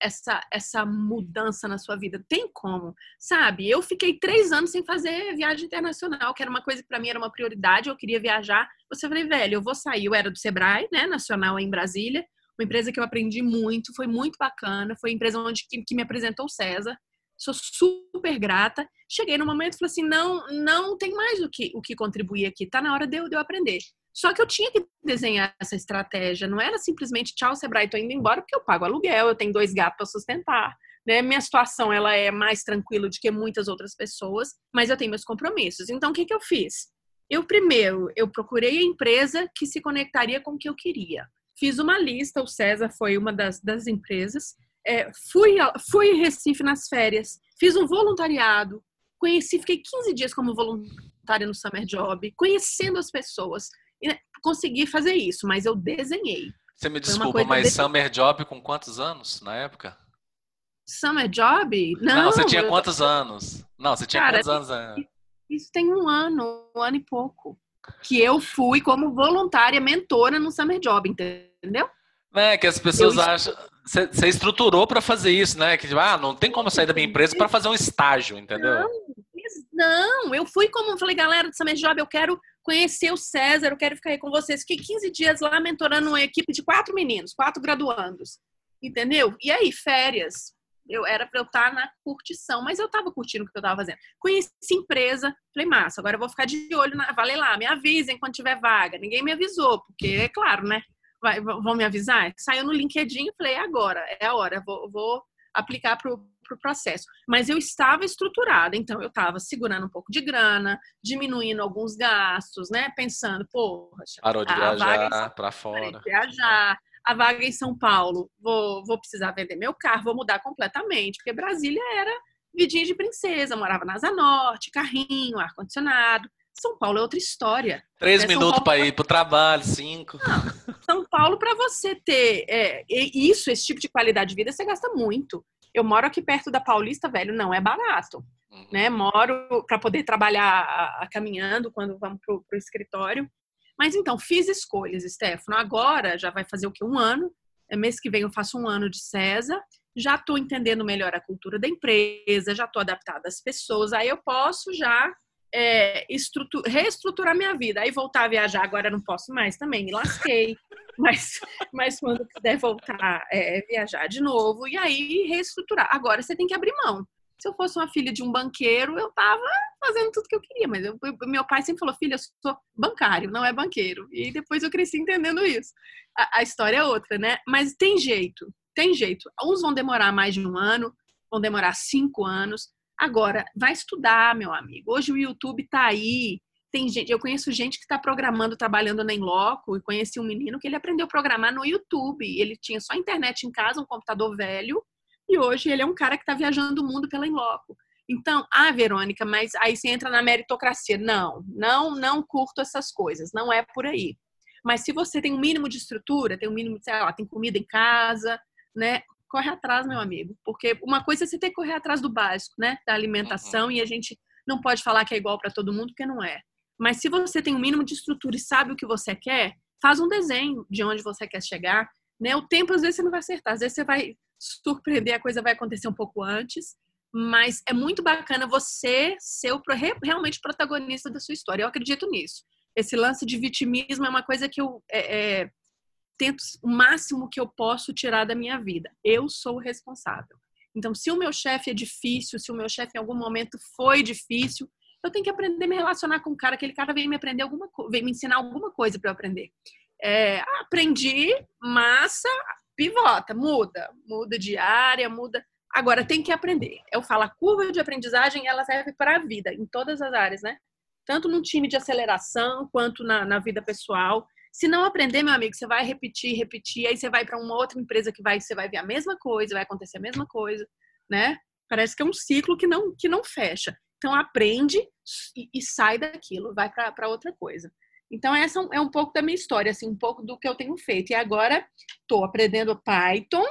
essa, essa mudança na sua vida. Tem como, sabe? Eu fiquei três anos sem fazer viagem internacional, que era uma coisa que para mim era uma prioridade, eu queria viajar. Você falei, velho, eu vou sair. Eu era do Sebrae, né, nacional em Brasília, uma empresa que eu aprendi muito, foi muito bacana, foi a empresa onde que, que me apresentou o César. Sou super grata. Cheguei no momento e falei assim: não, não tem mais o que, o que contribuir aqui, tá na hora de eu, de eu aprender. Só que eu tinha que desenhar essa estratégia, não era simplesmente tchau, Sebrae, tô indo embora porque eu pago aluguel, eu tenho dois gatos para sustentar. Né? Minha situação ela é mais tranquila do que muitas outras pessoas, mas eu tenho meus compromissos. Então, o que, que eu fiz? Eu primeiro, eu procurei a empresa que se conectaria com o que eu queria. Fiz uma lista, o César foi uma das, das empresas. É, fui, fui em Recife nas férias, fiz um voluntariado, conheci, fiquei 15 dias como voluntária no Summer Job, conhecendo as pessoas, consegui fazer isso, mas eu desenhei. Você me desculpa, mas Summer Job com quantos anos na época? Summer Job? Não, Não você tinha quantos eu... anos? Não, você tinha Cara, quantos anos? Isso tem um ano, um ano e pouco. Que eu fui como voluntária mentora no Summer Job, entendeu? É, que as pessoas eu... acham. Você estruturou para fazer isso, né? Que ah, não tem como sair da minha empresa para fazer um estágio, entendeu? Não, não, eu fui como falei, galera do Summer Job, eu quero conhecer o César, eu quero ficar aí com vocês. Fiquei 15 dias lá mentorando uma equipe de quatro meninos, quatro graduandos. Entendeu? E aí, férias. Eu era para eu estar tá na curtição, mas eu estava curtindo o que eu estava fazendo. Conheci empresa, falei, massa, agora eu vou ficar de olho na. Vale lá, me avisem quando tiver vaga. Ninguém me avisou, porque é claro, né? Vai, vão me avisar? Saiu no LinkedIn falei, agora, é a hora, vou, vou aplicar para o para o processo. Mas eu estava estruturada, então eu estava segurando um pouco de grana, diminuindo alguns gastos, né? Pensando, porra, parou de viajar para fora. Viajar, a vaga em São Paulo, vou, vou precisar vender meu carro, vou mudar completamente, porque Brasília era vidinha de princesa, morava na Asa Norte, carrinho, ar-condicionado. São Paulo é outra história. Três né? minutos para ir para o trabalho, cinco. Não, São Paulo, para você ter é, isso, esse tipo de qualidade de vida, você gasta muito. Eu moro aqui perto da Paulista, velho, não é barato. Uhum. Né? Moro para poder trabalhar caminhando quando vamos para o escritório. Mas então, fiz escolhas, Stefano. Agora já vai fazer o que? Um ano. É mês que vem eu faço um ano de César. Já estou entendendo melhor a cultura da empresa, já estou adaptada às pessoas. Aí eu posso já é, reestruturar minha vida. Aí voltar a viajar, agora não posso mais também, me lasquei. mas, mas quando puder voltar, é, viajar de novo e aí reestruturar. Agora você tem que abrir mão. Se eu fosse uma filha de um banqueiro, eu tava fazendo tudo que eu queria, mas eu, meu pai sempre falou: filha, eu sou bancário, não é banqueiro. E depois eu cresci entendendo isso. A, a história é outra, né? Mas tem jeito, tem jeito. Uns vão demorar mais de um ano, vão demorar cinco anos. Agora, vai estudar, meu amigo. Hoje o YouTube tá aí, tem gente, eu conheço gente que está programando, trabalhando na Inloco, e conheci um menino que ele aprendeu a programar no YouTube. Ele tinha só internet em casa, um computador velho, e hoje ele é um cara que está viajando o mundo pela Inloco. Então, ah, Verônica, mas aí você entra na meritocracia. Não, não, não curto essas coisas, não é por aí. Mas se você tem um mínimo de estrutura, tem um mínimo, sei lá, tem comida em casa, né? Corre atrás, meu amigo. Porque uma coisa é você ter que correr atrás do básico, né? Da alimentação, uhum. e a gente não pode falar que é igual para todo mundo, porque não é. Mas se você tem um mínimo de estrutura e sabe o que você quer, faz um desenho de onde você quer chegar. Né? O tempo, às vezes, você não vai acertar. Às vezes, você vai surpreender, a coisa vai acontecer um pouco antes. Mas é muito bacana você ser o, realmente protagonista da sua história. Eu acredito nisso. Esse lance de vitimismo é uma coisa que eu é, é, tento o máximo que eu posso tirar da minha vida. Eu sou responsável. Então, se o meu chefe é difícil, se o meu chefe em algum momento foi difícil, eu tenho que aprender a me relacionar com o cara, aquele cara veio me aprender alguma veio me ensinar alguma coisa para eu aprender. É, aprendi, massa, pivota, muda, muda de área, muda. Agora, tem que aprender. Eu falo, a curva de aprendizagem, ela serve para a vida, em todas as áreas, né? Tanto no time de aceleração, quanto na, na vida pessoal. Se não aprender, meu amigo, você vai repetir, repetir, aí você vai para uma outra empresa que vai, você vai ver a mesma coisa, vai acontecer a mesma coisa, né? Parece que é um ciclo que não, que não fecha. Então, aprende e, e sai daquilo, vai para outra coisa. Então, essa é um pouco da minha história, assim, um pouco do que eu tenho feito. E agora, estou aprendendo Python,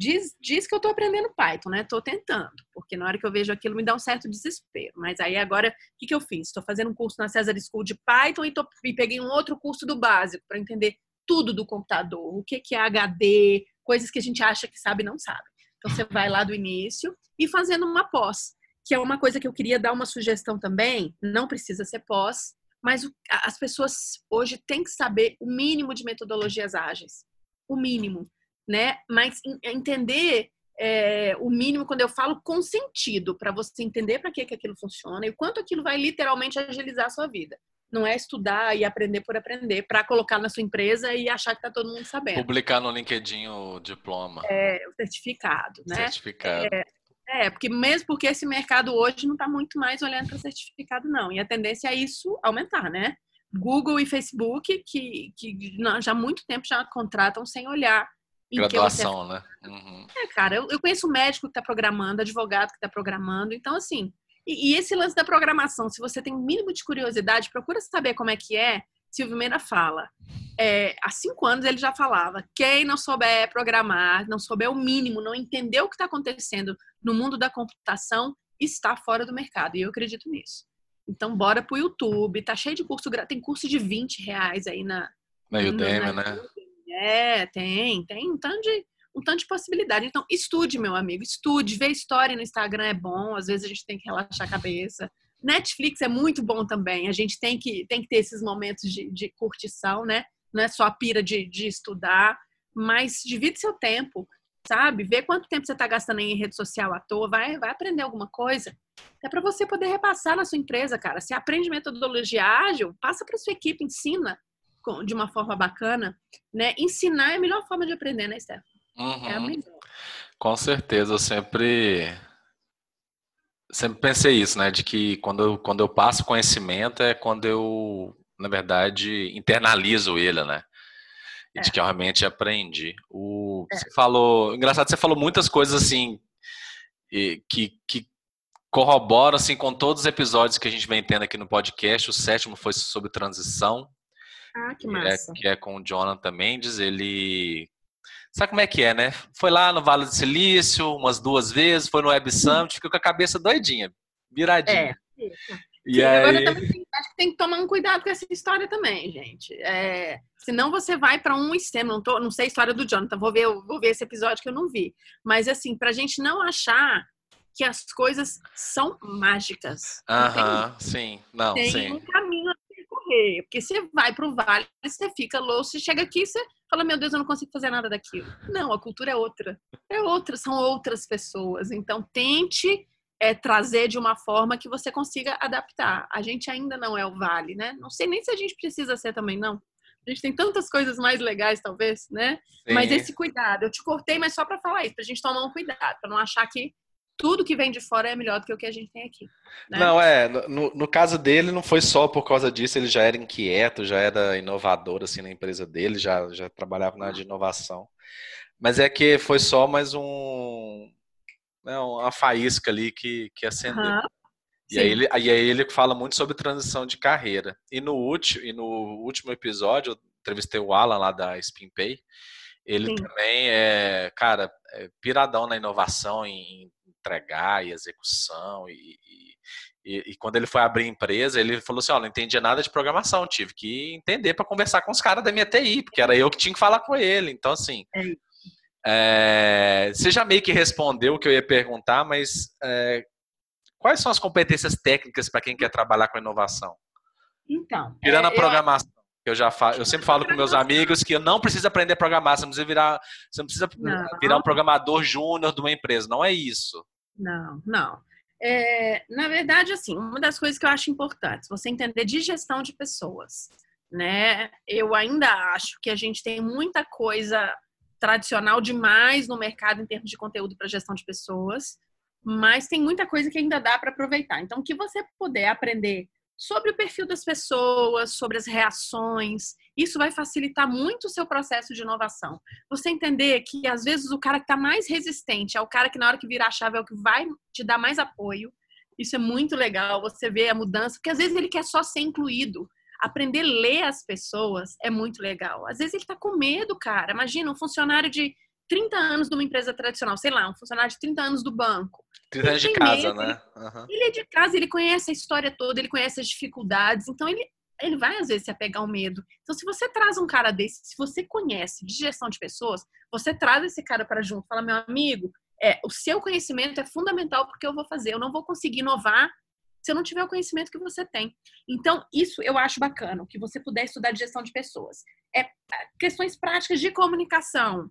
Diz, diz que eu estou aprendendo Python, né? Estou tentando, porque na hora que eu vejo aquilo me dá um certo desespero. Mas aí agora, o que, que eu fiz? Estou fazendo um curso na Cesar School de Python e, tô, e peguei um outro curso do básico para entender tudo do computador, o que, que é HD, coisas que a gente acha que sabe e não sabe. Então você vai lá do início e fazendo uma pós, que é uma coisa que eu queria dar uma sugestão também, não precisa ser pós, mas as pessoas hoje têm que saber o mínimo de metodologias ágeis. O mínimo né? Mas entender é, o mínimo quando eu falo com sentido, para você entender para que, que aquilo funciona e o quanto aquilo vai literalmente agilizar a sua vida. Não é estudar e aprender por aprender para colocar na sua empresa e achar que está todo mundo sabendo. Publicar no LinkedIn o diploma. É, o certificado, né? Certificado. É, é, porque mesmo porque esse mercado hoje não está muito mais olhando para certificado, não. E a tendência é isso aumentar, né? Google e Facebook, que, que já há muito tempo já contratam sem olhar Graduação, você... né? Uhum. É, cara, eu, eu conheço médico que está programando, advogado que está programando, então assim. E, e, esse lance da programação, se você tem um mínimo de curiosidade, procura saber como é que é. Silvio Meira fala. É, há cinco anos ele já falava: quem não souber programar, não souber o mínimo, não entender o que está acontecendo no mundo da computação, está fora do mercado. E eu acredito nisso. Então, bora pro YouTube. Tá cheio de curso, tem curso de 20 reais aí na. Na Udemy, né? É, tem, tem um tanto de, um tanto de possibilidade. Então, estude, meu amigo, estude, ver história no Instagram é bom, às vezes a gente tem que relaxar a cabeça. Netflix é muito bom também, a gente tem que, tem que ter esses momentos de, de curtição, né? Não é só a pira de, de estudar, mas divide seu tempo, sabe? Vê quanto tempo você está gastando em rede social à toa, vai, vai aprender alguma coisa. É para você poder repassar na sua empresa, cara. Se aprende metodologia ágil, passa para sua equipe, ensina de uma forma bacana, né? Ensinar é a melhor forma de aprender, né, Stefan? Uhum. É a melhor. Com certeza, eu sempre sempre pensei isso, né? De que quando eu, quando eu passo conhecimento é quando eu, na verdade, internalizo ele, né? E é. de que eu realmente aprendi. O, é. Você falou, engraçado, você falou muitas coisas assim que, que corroboram assim com todos os episódios que a gente vem tendo aqui no podcast. O sétimo foi sobre transição, ah, que é massa. É, que é com o Jonathan Mendes, ele Sabe como é que é, né? Foi lá no Vale do Silício umas duas vezes, foi no Web Summit, ficou com a cabeça doidinha, viradinha. É. E Sim, aí... Agora também tem, acho que tem que tomar um cuidado com essa história também, gente. É, senão você vai para um extremo. Não, tô, não sei a história do Jonathan, vou ver, vou ver esse episódio que eu não vi. Mas assim, pra gente não achar que as coisas são mágicas. Aham, sim. Não, tem sim. um correr. Porque você vai para o vale, você fica louco, você chega aqui, você fala, meu Deus, eu não consigo fazer nada daquilo. Não, a cultura é outra. É outra, são outras pessoas. Então, tente é, trazer de uma forma que você consiga adaptar. A gente ainda não é o vale, né? Não sei nem se a gente precisa ser também, não. A gente tem tantas coisas mais legais, talvez, né? Sim. Mas esse cuidado, eu te cortei, mas só para falar isso, pra gente tomar um cuidado, para não achar que tudo que vem de fora é melhor do que o que a gente tem aqui. Né? Não, é. No, no, caso dele, não foi só por causa disso, ele já era inquieto, já era inovador assim na empresa dele, já, já trabalhava na área de inovação. Mas é que foi só mais um. Né, uma faísca ali que, que acendeu. Uhum. E aí, ele, aí ele fala muito sobre transição de carreira. E no, último, e no último episódio, eu entrevistei o Alan lá da SpinPay. Ele Sim. também é, cara, é piradão na inovação, em entregar e execução e, e, e, quando ele foi abrir a empresa, ele falou assim: Ó, oh, não entendia nada de programação, tive que entender para conversar com os caras da minha TI, porque era eu que tinha que falar com ele. Então, assim, é. É, você já meio que respondeu o que eu ia perguntar, mas é, quais são as competências técnicas para quem quer trabalhar com inovação? Então, tirando a programação. Eu já falo, eu sempre falo com meus amigos que eu não preciso aprender a programar, você não precisa virar, você não precisa não. virar um programador júnior de uma empresa, não é isso. Não, não. É, na verdade, assim, uma das coisas que eu acho importantes, você entender de gestão de pessoas, né? Eu ainda acho que a gente tem muita coisa tradicional demais no mercado em termos de conteúdo para gestão de pessoas, mas tem muita coisa que ainda dá para aproveitar. Então, o que você puder aprender sobre o perfil das pessoas, sobre as reações. Isso vai facilitar muito o seu processo de inovação. Você entender que, às vezes, o cara que está mais resistente é o cara que, na hora que virar a chave, é o que vai te dar mais apoio. Isso é muito legal, você vê a mudança, porque às vezes ele quer só ser incluído. Aprender a ler as pessoas é muito legal. Às vezes ele está com medo, cara. Imagina um funcionário de 30 anos de uma empresa tradicional, sei lá, um funcionário de 30 anos do banco. 30 anos de casa, né? Uhum. Ele é de casa, ele conhece a história toda, ele conhece as dificuldades, então ele, ele vai às vezes se apegar ao medo. Então, se você traz um cara desse, se você conhece de gestão de pessoas, você traz esse cara para junto, fala, meu amigo, é, o seu conhecimento é fundamental porque eu vou fazer, eu não vou conseguir inovar se eu não tiver o conhecimento que você tem. Então, isso eu acho bacana, que você puder estudar de gestão de pessoas. É questões práticas de comunicação,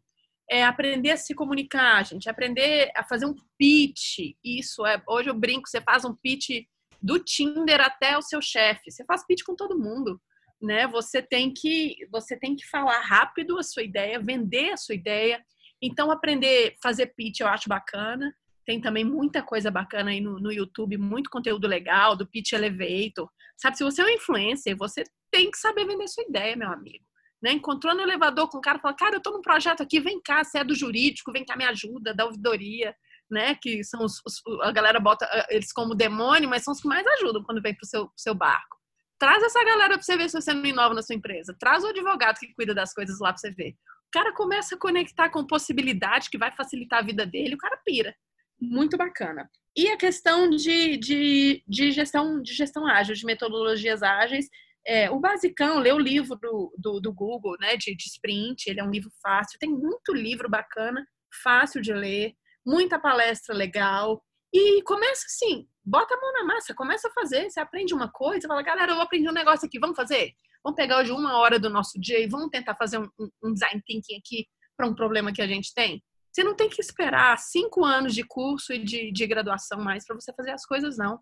é aprender a se comunicar, gente, aprender a fazer um pitch. Isso é, hoje eu brinco, você faz um pitch do Tinder até o seu chefe. Você faz pitch com todo mundo, né? Você tem que você tem que falar rápido a sua ideia, vender a sua ideia. Então aprender a fazer pitch eu acho bacana. Tem também muita coisa bacana aí no, no YouTube, muito conteúdo legal do Pitch Elevator. Sabe, se você é um influencer, você tem que saber vender sua ideia, meu amigo né? Encontrou no elevador com o cara falou: Cara, eu tô num projeto aqui, vem cá, você é do jurídico, vem cá, me ajuda, da ouvidoria, né? Que são os, os, a galera bota eles como demônio, mas são os que mais ajudam quando vem pro seu, seu barco. Traz essa galera pra você ver se você não inova na sua empresa. Traz o advogado que cuida das coisas lá pra você ver. O cara começa a conectar com possibilidade que vai facilitar a vida dele, o cara pira. Muito bacana. E a questão de, de, de, gestão, de gestão ágil, de metodologias ágeis, é, o basicão, lê o livro do, do, do, Google, né, de, de sprint, ele é um livro fácil, tem muito livro bacana, fácil de ler, muita palestra legal, e começa assim, bota a mão na massa, começa a fazer, você aprende uma coisa, fala, galera, eu aprendi um negócio aqui, vamos fazer? Vamos pegar hoje uma hora do nosso dia e vamos tentar fazer um, um design thinking aqui para um problema que a gente tem? Você não tem que esperar cinco anos de curso e de, de graduação mais para você fazer as coisas, não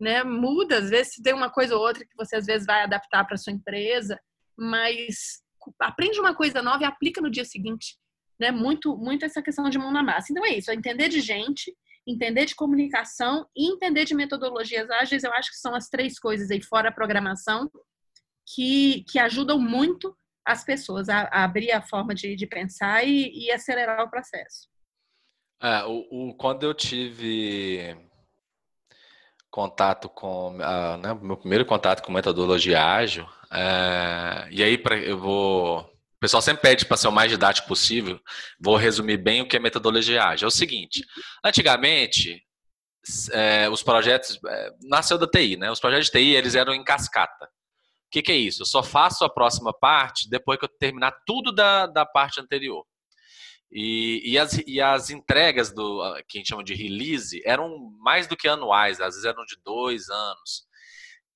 né? Muda, às vezes tem uma coisa ou outra que você às vezes vai adaptar para sua empresa, mas aprende uma coisa nova e aplica no dia seguinte, né? Muito, muito essa questão de mão na massa. Então é isso, é entender de gente, entender de comunicação e entender de metodologias ágeis. Eu acho que são as três coisas aí fora a programação que, que ajudam muito as pessoas a, a abrir a forma de, de pensar e, e acelerar o processo. É, o, o, quando eu tive contato com, uh, né, meu primeiro contato com metodologia ágil, uh, e aí pra, eu vou, o pessoal sempre pede para ser o mais didático possível, vou resumir bem o que é metodologia ágil. É o seguinte, antigamente, é, os projetos, é, nasceu da TI, né, os projetos de TI, eles eram em cascata. O que, que é isso? Eu só faço a próxima parte depois que eu terminar tudo da, da parte anterior. E, e, as, e as entregas do que a gente chama de release eram mais do que anuais, às vezes eram de dois anos.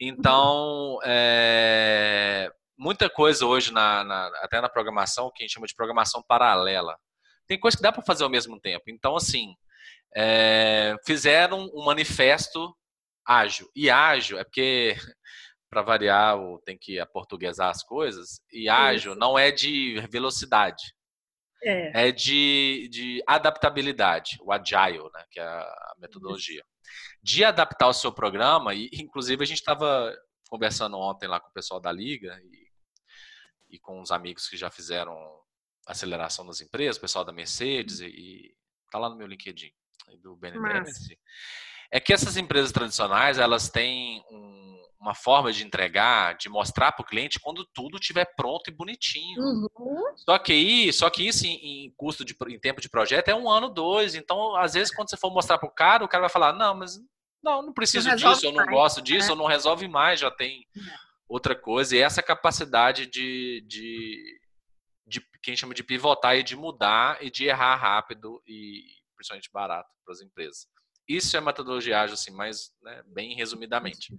Então, é, muita coisa hoje, na, na, até na programação, que a gente chama de programação paralela. Tem coisa que dá para fazer ao mesmo tempo. Então, assim, é, fizeram um manifesto ágil. E ágil é porque, para variar, tem que aportuguesar as coisas, e ágil não é de velocidade. É, é de, de adaptabilidade, o agile, né, que é a metodologia. De adaptar o seu programa, e inclusive a gente estava conversando ontem lá com o pessoal da Liga e, e com os amigos que já fizeram aceleração das empresas, o pessoal da Mercedes, e, e tá lá no meu LinkedIn, do BNDES, é que essas empresas tradicionais, elas têm um uma forma de entregar, de mostrar para o cliente quando tudo estiver pronto e bonitinho. Uhum. Só que aí, só que isso em, em, custo de em tempo de projeto é um ano, dois. Então, às vezes, quando você for mostrar para o cara, o cara vai falar, não, mas não, não preciso não disso, eu não mais, gosto disso, né? eu não resolve mais, já tem outra coisa. E essa capacidade de, de, de que a gente chama de pivotar e de mudar e de errar rápido e principalmente barato para as empresas. Isso é metodologia ágil, assim, mas né, bem resumidamente.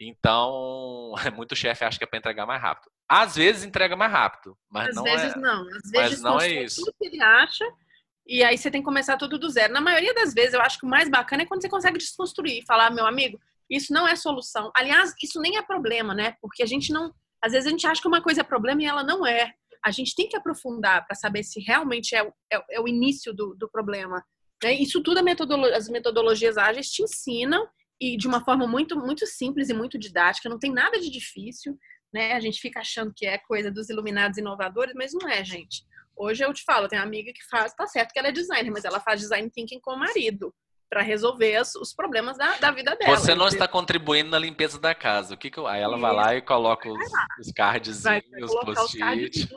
Então, muito chefe acha que é para entregar mais rápido. Às vezes entrega mais rápido, mas Às não vezes é. não. Às vezes não é isso. tudo que ele acha e aí você tem que começar tudo do zero. Na maioria das vezes, eu acho que o mais bacana é quando você consegue desconstruir, falar, meu amigo, isso não é solução. Aliás, isso nem é problema, né? Porque a gente não, às vezes a gente acha que uma coisa é problema e ela não é. a gente tem que aprofundar para saber se realmente é, é, é o início do, do problema. Né? Isso tudo metodolo as metodologias ágeis te ensinam e de uma forma muito, muito simples e muito didática, não tem nada de difícil. Né? A gente fica achando que é coisa dos iluminados inovadores, mas não é, gente. Hoje eu te falo, tem uma amiga que faz, tá certo que ela é designer, mas ela faz design thinking com o marido para resolver os, problemas da, da, vida dela. Você não está contribuindo na limpeza da casa. O que, que eu... Aí ela vai lá e coloca os, os cards, os post-it.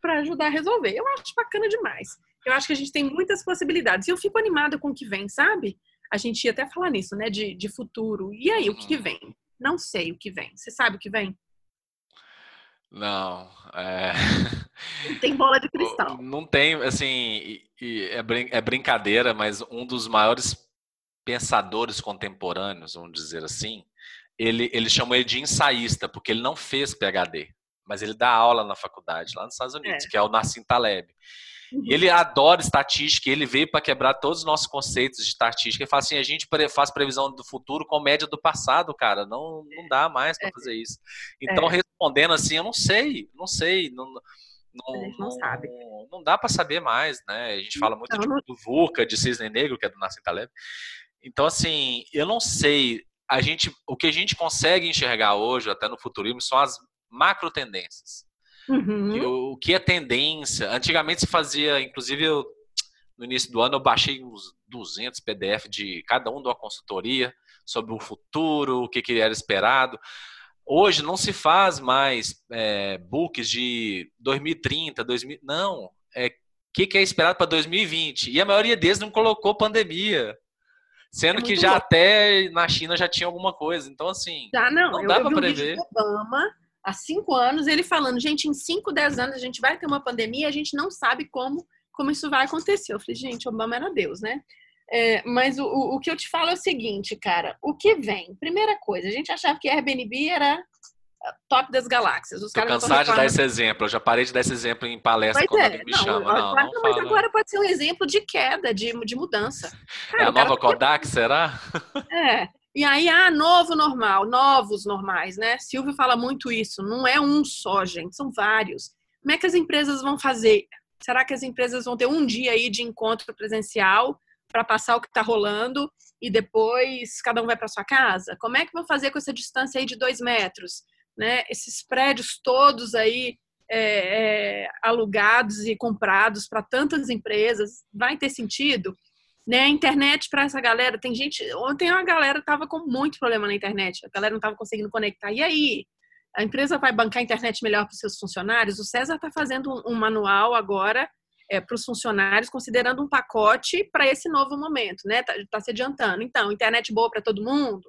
Para ajudar a resolver. Eu acho bacana demais. Eu acho que a gente tem muitas possibilidades. E eu fico animada com o que vem, sabe? A gente ia até falar nisso, né? De, de futuro. E aí, o que, que uhum. vem? Não sei o que vem. Você sabe o que vem? Não. É... Não tem bola de cristal. Não tem, assim, é, brin é brincadeira, mas um dos maiores pensadores contemporâneos, vamos dizer assim, ele, ele chamou ele de ensaísta, porque ele não fez PhD, mas ele dá aula na faculdade lá nos Estados Unidos, é. que é o Nassim Taleb. Ele adora estatística, ele veio para quebrar todos os nossos conceitos de estatística. Ele fala assim: a gente faz previsão do futuro com média do passado, cara. Não, não dá mais para é. fazer isso. Então, é. respondendo assim, eu não sei, não sei. Não, não, não, não sabe. Não dá para saber mais, né? A gente fala muito então, tipo, do VUCA, de Cisne Negro, que é do Nassim Taleb. Então, assim, eu não sei. A gente, o que a gente consegue enxergar hoje, até no futurismo, são as macro tendências. Uhum. O que é tendência? Antigamente se fazia, inclusive eu, no início do ano eu baixei uns 200 PDF de cada um de uma consultoria sobre o futuro, o que, que era esperado. Hoje não se faz mais é, books de 2030, 2000, não, é o que, que é esperado para 2020. E a maioria deles não colocou pandemia. Sendo é que já até na China já tinha alguma coisa. Então, assim, já não, não dá para prever. Um Obama há cinco anos, ele falando, gente, em cinco, dez anos a gente vai ter uma pandemia, a gente não sabe como, como isso vai acontecer. Eu falei, gente, Obama era Deus, né? É, mas o, o que eu te falo é o seguinte, cara, o que vem? Primeira coisa, a gente achava que Airbnb era top das galáxias. Os Tô cansado de dar esse exemplo, eu já parei de dar esse exemplo em palestra pois quando é. me não, chama. Não, não, mas agora pode ser um exemplo de queda, de, de mudança. Cara, é a nova Kodak, será? É, e aí, ah, novo normal, novos normais, né? Silvio fala muito isso. Não é um só, gente, são vários. Como é que as empresas vão fazer? Será que as empresas vão ter um dia aí de encontro presencial para passar o que está rolando e depois cada um vai para sua casa? Como é que vão fazer com essa distância aí de dois metros? Né? Esses prédios todos aí é, é, alugados e comprados para tantas empresas, vai ter sentido? Né? A internet para essa galera, tem gente. Ontem a galera tava com muito problema na internet, a galera não tava conseguindo conectar. E aí? A empresa vai bancar a internet melhor para os seus funcionários? O César está fazendo um, manual agora é, para os funcionários, considerando um pacote para esse novo momento, né? Tá, tá se adiantando. Então, internet boa para todo mundo.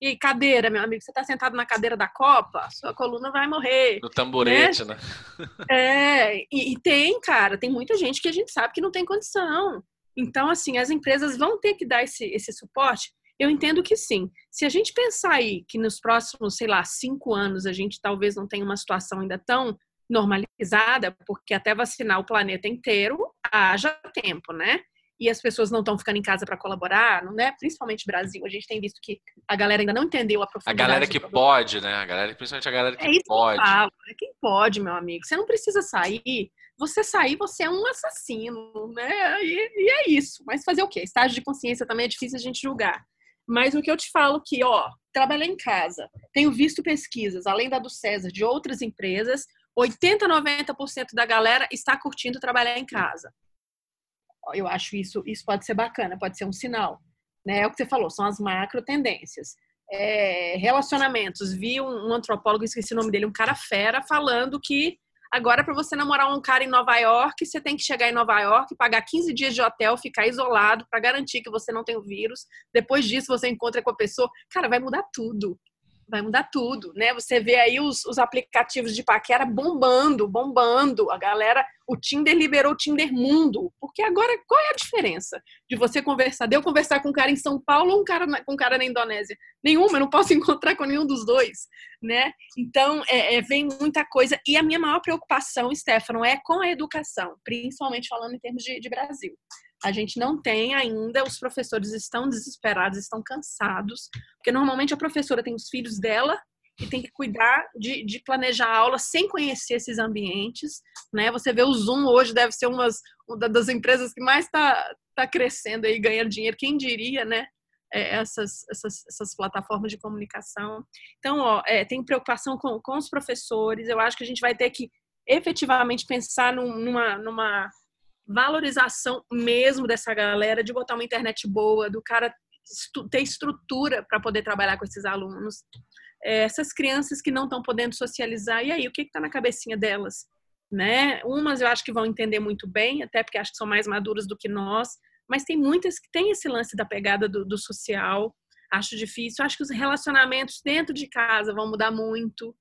E cadeira, meu amigo, você está sentado na cadeira da Copa, sua coluna vai morrer. No tamborete, né? né? É, e, e, tem, cara, tem muita gente que a gente sabe que não tem condição. Então, assim, as empresas vão ter que dar esse, esse suporte? Eu entendo que sim. Se a gente pensar aí que nos próximos, sei lá, cinco anos a gente talvez não tenha uma situação ainda tão normalizada, porque até vacinar o planeta inteiro haja tempo, né? E as pessoas não estão ficando em casa para colaborar, não é? Principalmente Brasil, a gente tem visto que a galera ainda não entendeu a profundidade. A galera que pode, né? A galera, principalmente a galera que é isso pode. Que eu falo, é quem pode, meu amigo. Você não precisa sair você sair, você é um assassino, né? E, e, é isso. Mas fazer o quê? Estágio de consciência também é difícil a gente julgar. Mas o que eu te falo que, ó, trabalhar em casa, tenho visto pesquisas, além da do César, de outras empresas, 80, 90% da galera está curtindo trabalhar em casa. Eu acho isso, isso pode ser bacana, pode ser um sinal. Né? É o que você falou, são as macro tendências. É, relacionamentos. Vi um, um antropólogo, esqueci o nome dele, um cara fera, falando que Agora, para você namorar um cara em Nova York, você tem que chegar em Nova York, pagar 15 dias de hotel, ficar isolado para garantir que você não tem o vírus. Depois disso, você encontra com a pessoa. Cara, vai mudar tudo vai mudar tudo, né? Você vê aí os, os, aplicativos de paquera bombando, bombando. A galera, o Tinder liberou o Tinder Mundo. Porque agora, qual é a diferença de você conversar? De conversar com um cara em São Paulo ou um cara na, com um cara na Indonésia? Nenhuma, eu não posso encontrar com nenhum dos dois, né? Então, é, é, vem muita coisa. E a minha maior preocupação, Stefano, é com a educação, principalmente falando em termos de, de Brasil. A gente não tem ainda, os professores estão desesperados, estão cansados, porque normalmente a professora tem os filhos dela e tem que cuidar de, de planejar a aula sem conhecer esses ambientes, né? Você vê o Zoom hoje deve ser umas, uma das empresas que mais está tá crescendo e ganhando dinheiro, quem diria, né? É, essas, essas, essas plataformas de comunicação. Então, ó, é, tem preocupação com, com os professores, eu acho que a gente vai ter que efetivamente pensar numa, numa valorização mesmo dessa galera, de botar uma internet boa, do cara ter estrutura para poder trabalhar com esses alunos. É, essas crianças que não estão podendo socializar, e aí, o que está na cabecinha delas? Né? Umas eu acho que vão entender muito bem, até porque acho que são mais maduras do que nós, mas tem muitas que têm esse lance da pegada do, do social. Acho difícil. Acho que os relacionamentos dentro de casa vão mudar muito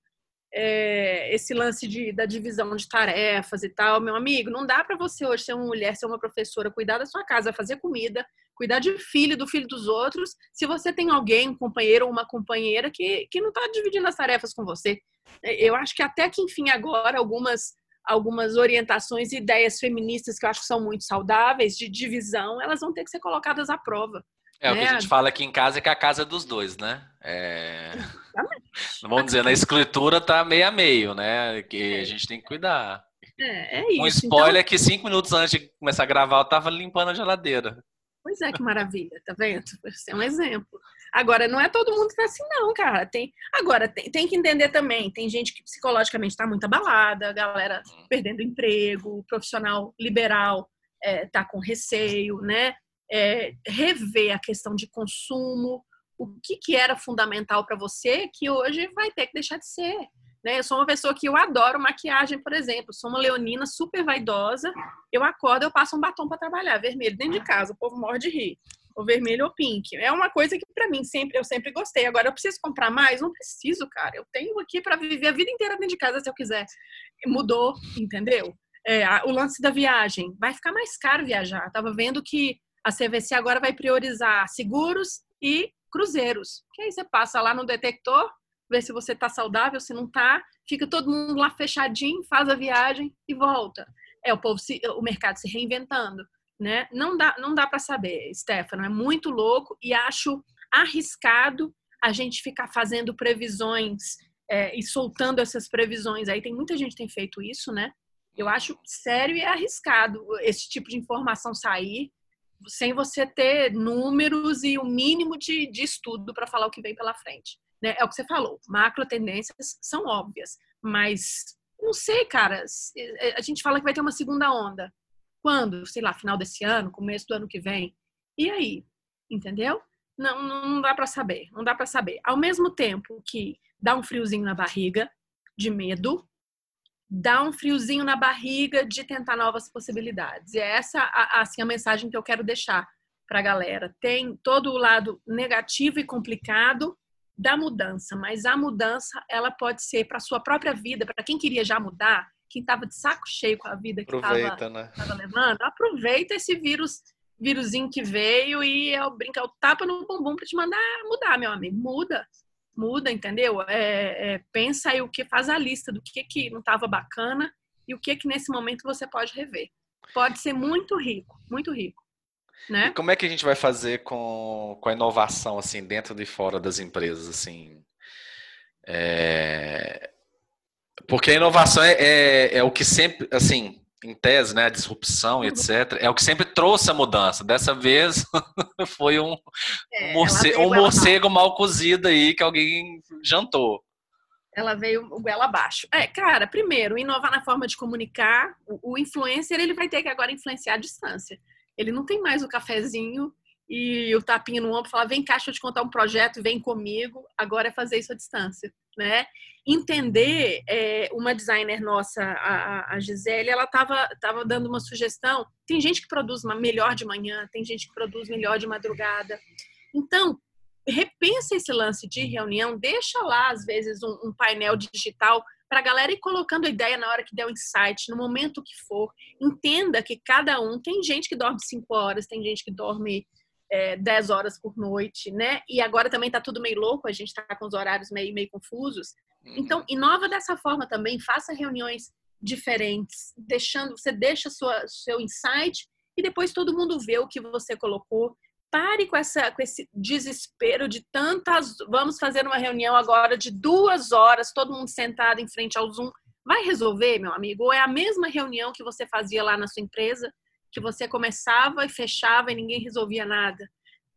é, esse lance de, da divisão de tarefas e tal, meu amigo, não dá para você hoje ser uma mulher, ser uma professora, cuidar da sua casa, fazer comida, cuidar de filho, do filho dos outros, se você tem alguém, um companheiro ou uma companheira que, que não está dividindo as tarefas com você. Eu acho que até que, enfim, agora algumas algumas orientações e ideias feministas que eu acho que são muito saudáveis, de divisão, elas vão ter que ser colocadas à prova. É, né? o que a né? gente fala aqui em casa é que é a casa é dos dois, né? É... Vamos dizer, na escritura tá meio a meio, né? Que a gente tem que cuidar. É, é isso. Um spoiler então... é que cinco minutos antes de começar a gravar, eu tava limpando a geladeira. Pois é, que maravilha, tá vendo? Esse é um exemplo. Agora, não é todo mundo que tá assim, não, cara. Tem, agora, tem, tem que entender também. Tem gente que psicologicamente tá muito abalada, a galera uhum. perdendo emprego, o profissional liberal é, tá com receio, né? É, rever a questão de consumo, o que, que era fundamental para você que hoje vai ter que deixar de ser. Né? Eu sou uma pessoa que eu adoro maquiagem, por exemplo. Sou uma leonina super vaidosa. Eu acordo, eu passo um batom para trabalhar, vermelho, dentro de casa. O povo morre de rir. Ou vermelho ou pink. É uma coisa que para mim sempre eu sempre gostei. Agora eu preciso comprar mais? Não preciso, cara. Eu tenho aqui para viver a vida inteira dentro de casa se eu quiser. Mudou, entendeu? É, o lance da viagem. Vai ficar mais caro viajar. Tava vendo que a CVC agora vai priorizar seguros e cruzeiros. Que aí você passa lá no detector, vê se você está saudável, se não está, fica todo mundo lá fechadinho, faz a viagem e volta. É o povo, se, o mercado se reinventando, né? Não dá, não dá para saber, Stefano, é muito louco e acho arriscado a gente ficar fazendo previsões é, e soltando essas previsões. Aí tem muita gente que tem feito isso, né? Eu acho sério e arriscado esse tipo de informação sair sem você ter números e o mínimo de, de estudo para falar o que vem pela frente. Né? É o que você falou, macro tendências são óbvias, mas não sei, cara. É, a gente fala que vai ter uma segunda onda. Quando? Sei lá, final desse ano, começo do ano que vem. E aí? Entendeu? Não, não dá para saber. Não dá para saber. Ao mesmo tempo que dá um friozinho na barriga, de medo, dá um friozinho na barriga de tentar novas possibilidades. E é essa assim, a mensagem que eu quero deixar para a galera. Tem todo o lado negativo e complicado da mudança, mas a mudança ela pode ser para sua própria vida, para quem queria já mudar, quem estava de saco cheio com a vida que estava né? levando, aproveita esse vírus, vírusinho que veio e é o brincar o tapa no bumbum para te mandar mudar, meu amigo. Muda, muda, entendeu? É, é, pensa aí o que faz a lista do que, que não estava bacana e o que que nesse momento você pode rever. Pode ser muito rico, muito rico. Né? E como é que a gente vai fazer com, com a inovação assim dentro e fora das empresas assim? É... Porque a inovação é, é, é o que sempre assim em tese, né, a disrupção, uhum. etc., é o que sempre trouxe a mudança. Dessa vez foi um, é, um, morcego, um morcego mal cozido aí que alguém jantou. Ela veio o goela abaixo. É, cara, primeiro, inovar na forma de comunicar. O, o influencer, ele vai ter que agora influenciar à distância. Ele não tem mais o cafezinho e o tapinha no ombro, falar, vem cá, deixa eu te contar um projeto, vem comigo. Agora é fazer isso à distância né? Entender, é, uma designer nossa, a, a Gisele, ela estava tava dando uma sugestão. Tem gente que produz melhor de manhã, tem gente que produz melhor de madrugada. Então, repensa esse lance de reunião, deixa lá, às vezes, um, um painel digital para a galera ir colocando a ideia na hora que der o insight, no momento que for. Entenda que cada um, tem gente que dorme cinco horas, tem gente que dorme é, 10 horas por noite, né? E agora também tá tudo meio louco, a gente tá com os horários meio, meio confusos. Uhum. Então, inova dessa forma também, faça reuniões diferentes, deixando, você deixa sua, seu insight e depois todo mundo vê o que você colocou. pare com, essa, com esse desespero de tantas. Vamos fazer uma reunião agora de duas horas, todo mundo sentado em frente ao Zoom. Vai resolver, meu amigo? Ou é a mesma reunião que você fazia lá na sua empresa, que você começava e fechava e ninguém resolvia nada?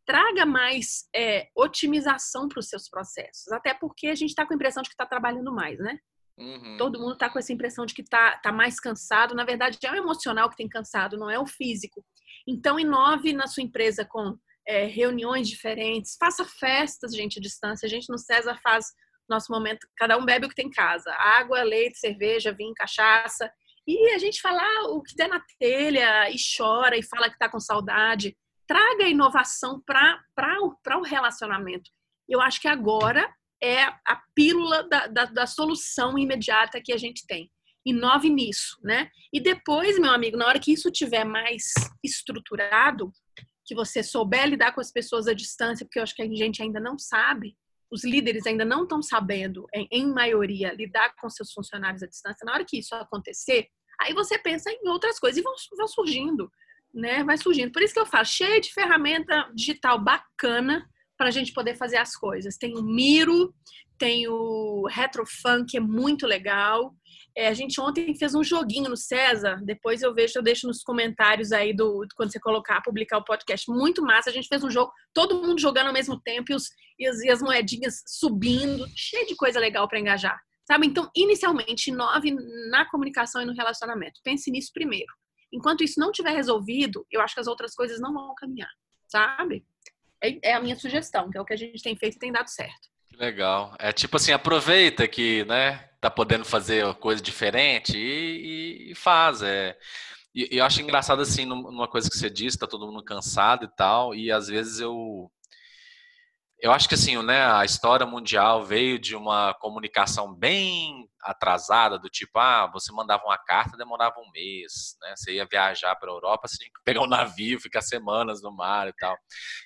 Traga mais é, otimização para os seus processos. Até porque a gente está com a impressão de que está trabalhando mais, né? Uhum. Todo mundo está com essa impressão de que está tá mais cansado. Na verdade, é o emocional que tem cansado, não é o físico. Então, inove na sua empresa com é, reuniões diferentes, faça festas, gente, à distância. A gente no César faz nosso momento, cada um bebe o que tem em casa: água, leite, cerveja, vinho, cachaça. E a gente fala o que der na telha e chora e fala que está com saudade. Traga inovação para o relacionamento. Eu acho que agora é a pílula da, da, da solução imediata que a gente tem inove nisso, né? E depois, meu amigo, na hora que isso tiver mais estruturado, que você souber lidar com as pessoas à distância, porque eu acho que a gente ainda não sabe, os líderes ainda não estão sabendo, em, em, maioria, lidar com seus funcionários à distância. Na hora que isso acontecer, aí você pensa em outras coisas e vão, vão surgindo, né? Vai surgindo. Por isso que eu falo, cheio de ferramenta digital bacana para a gente poder fazer as coisas. Tem o Miro, tem o Retrofunk, que é muito legal. É, a gente ontem fez um joguinho no César, depois eu vejo, eu deixo nos comentários aí do quando você colocar, publicar o podcast. Muito massa. A gente fez um jogo, todo mundo jogando ao mesmo tempo e, os, e, as, e as moedinhas subindo, cheio de coisa legal para engajar. Sabe? Então, inicialmente, nove na comunicação e no relacionamento. Pense nisso primeiro. Enquanto isso não tiver resolvido, eu acho que as outras coisas não vão caminhar, sabe? É, é a minha sugestão, que é o que a gente tem feito e tem dado certo. Legal. É tipo assim, aproveita que, né, tá podendo fazer coisa diferente e, e faz. É. E eu acho engraçado assim, numa coisa que você disse, tá todo mundo cansado e tal, e às vezes eu eu acho que assim, né, a história mundial veio de uma comunicação bem atrasada, do tipo, ah, você mandava uma carta, demorava um mês, né? Você ia viajar para a Europa, você tinha que pegar um navio, ficar semanas no mar e tal.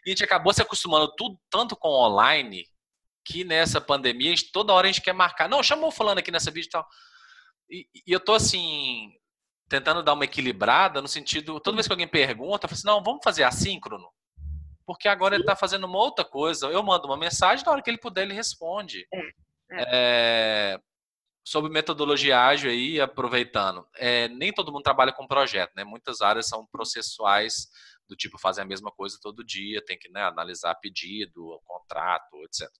E a gente acabou se acostumando tudo tanto com online que nessa pandemia, gente, toda hora a gente quer marcar. Não, chamou falando aqui nessa vídeo e tal. E, e, eu tô assim, tentando dar uma equilibrada no sentido, toda vez que alguém pergunta, eu falo assim, não, vamos fazer assíncrono. Porque agora ele está fazendo uma outra coisa. Eu mando uma mensagem, na hora que ele puder, ele responde. É, é. É, sobre metodologia ágil aí, aproveitando. É, nem todo mundo trabalha com projeto, né? Muitas áreas são processuais do tipo fazer a mesma coisa todo dia, tem que né, analisar pedido, contrato, etc.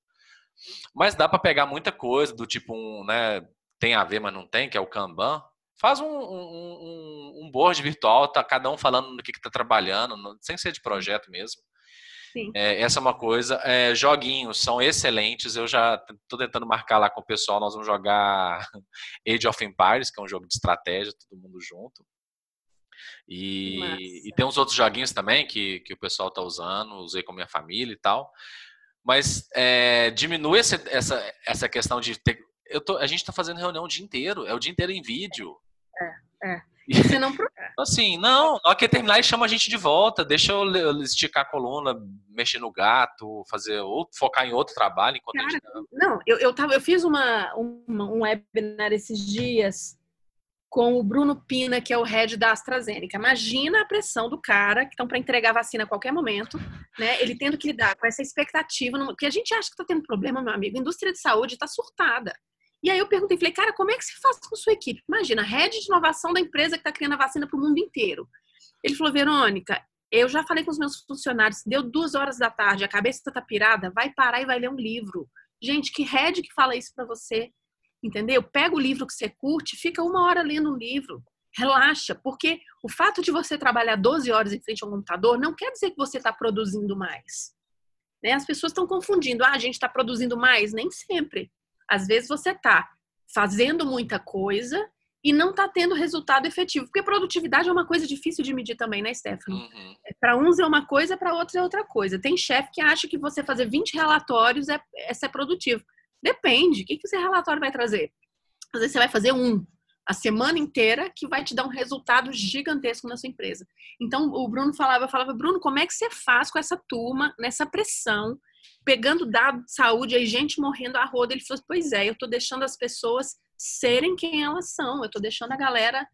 Mas dá para pegar muita coisa do tipo um, né, tem a ver, mas não tem, que é o Kanban. Faz um, um, um board virtual, tá cada um falando no que está trabalhando, sem ser de projeto mesmo. É, essa é uma coisa. É, joguinhos são excelentes. Eu já estou tentando marcar lá com o pessoal. Nós vamos jogar Age of Empires, que é um jogo de estratégia, todo mundo junto. E, e tem uns outros joguinhos também que, que o pessoal está usando. Usei com minha família e tal mas é, diminui essa, essa, essa questão de ter. Eu tô, a gente está fazendo reunião o dia inteiro, é o dia inteiro em vídeo. É, é. E você não. assim, não, na hora que terminar, ele chama a gente de volta, deixa eu esticar a coluna, mexer no gato, fazer ou focar em outro trabalho enquanto Cara, a gente... Não, eu, eu, tava, eu fiz uma, uma, um webinar esses dias com o Bruno Pina, que é o head da AstraZeneca. Imagina a pressão do cara que estão para entregar vacina a qualquer momento, né? Ele tendo que lidar com essa expectativa, porque a gente acha que está tendo problema, meu amigo. A indústria de saúde está surtada. E aí eu perguntei, falei, cara, como é que se faz com sua equipe? Imagina, head de inovação da empresa que está criando a vacina para o mundo inteiro. Ele falou, Verônica, eu já falei com os meus funcionários, deu duas horas da tarde, a cabeça está pirada, vai parar e vai ler um livro. Gente, que head que fala isso para você? Entendeu? Pega o livro que você curte, fica uma hora lendo um livro, relaxa, porque o fato de você trabalhar 12 horas em frente ao computador não quer dizer que você está produzindo mais. Né? As pessoas estão confundindo, ah, a gente está produzindo mais? Nem sempre. Às vezes você está fazendo muita coisa e não está tendo resultado efetivo. Porque produtividade é uma coisa difícil de medir também, né, Stephanie? Uhum. É, para uns é uma coisa, para outros é outra coisa. Tem chefe que acha que você fazer 20 relatórios é, é ser produtivo. Depende. O que, que esse relatório vai trazer? Às vezes você vai fazer um a semana inteira que vai te dar um resultado gigantesco na sua empresa. Então, o Bruno falava, eu falava, Bruno, como é que você faz com essa turma, nessa pressão, pegando dados de saúde, aí gente morrendo a roda? Ele falou, pois é, eu estou deixando as pessoas serem quem elas são, eu estou deixando a galera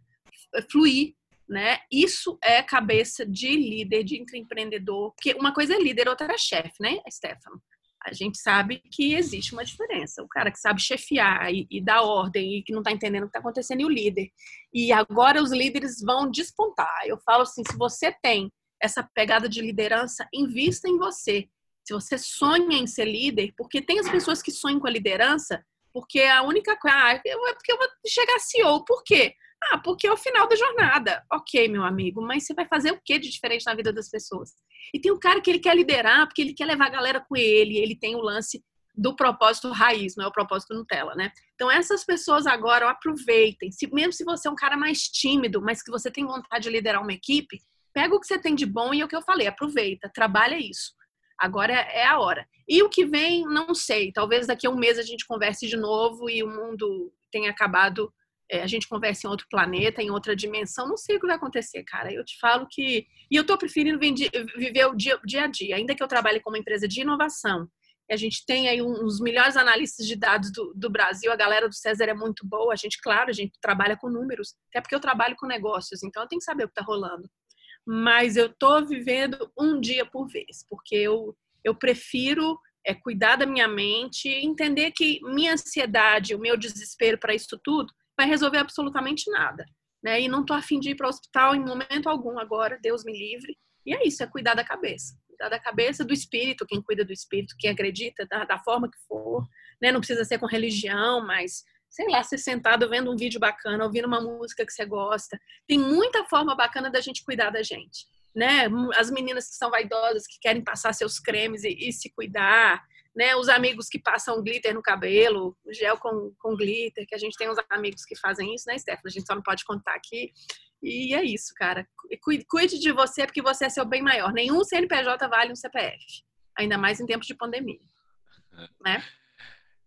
fluir, né? Isso é cabeça de líder, de empreendedor, porque uma coisa é líder, outra é chefe, né, Stefano? A gente sabe que existe uma diferença. O cara que sabe chefiar e, e dar ordem e que não está entendendo o que está acontecendo, e o líder. E agora os líderes vão despontar. Eu falo assim: se você tem essa pegada de liderança, invista em você. Se você sonha em ser líder, porque tem as pessoas que sonham com a liderança, porque a única coisa, ah, é porque eu vou chegar CEO. Por quê? Ah, porque é o final da jornada. Ok, meu amigo, mas você vai fazer o que de diferente na vida das pessoas? E tem um cara que ele quer liderar, porque ele quer levar a galera com ele, ele tem o lance do propósito raiz, não é o propósito Nutella, né? Então essas pessoas agora aproveitem, se, mesmo se você é um cara mais tímido, mas que você tem vontade de liderar uma equipe, pega o que você tem de bom e é o que eu falei, aproveita, trabalha isso. Agora é a hora. E o que vem, não sei. Talvez daqui a um mês a gente converse de novo e o mundo tenha acabado é, a gente conversa em outro planeta, em outra dimensão, não sei o que vai acontecer, cara. Eu te falo que. E eu tô preferindo viver o dia, dia a dia, ainda que eu trabalhe como empresa de inovação. A gente tem aí uns melhores analistas de dados do, do Brasil, a galera do César é muito boa. A gente, claro, a gente trabalha com números, até porque eu trabalho com negócios, então eu tenho que saber o que está rolando. Mas eu tô vivendo um dia por vez, porque eu, eu prefiro é, cuidar da minha mente, entender que minha ansiedade, o meu desespero para isso tudo vai resolver absolutamente nada. Né? E não tô afim de ir para o hospital em momento algum agora, Deus me livre. E é isso, é cuidar da cabeça. Cuidar da cabeça, do espírito, quem cuida do espírito, quem acredita, da, da forma que for. Né? Não precisa ser com religião, mas, sei lá, ser sentado vendo um vídeo bacana, ouvindo uma música que você gosta. Tem muita forma bacana da gente cuidar da gente. Né? As meninas que são vaidosas, que querem passar seus cremes e, e se cuidar né? Os amigos que passam glitter no cabelo, gel com, com glitter, que a gente tem uns amigos que fazem isso, né, Stefano? A gente só não pode contar aqui. E é isso, cara. Cuide de você, porque você é seu bem maior. Nenhum CNPJ vale um CPF. Ainda mais em tempos de pandemia. Né?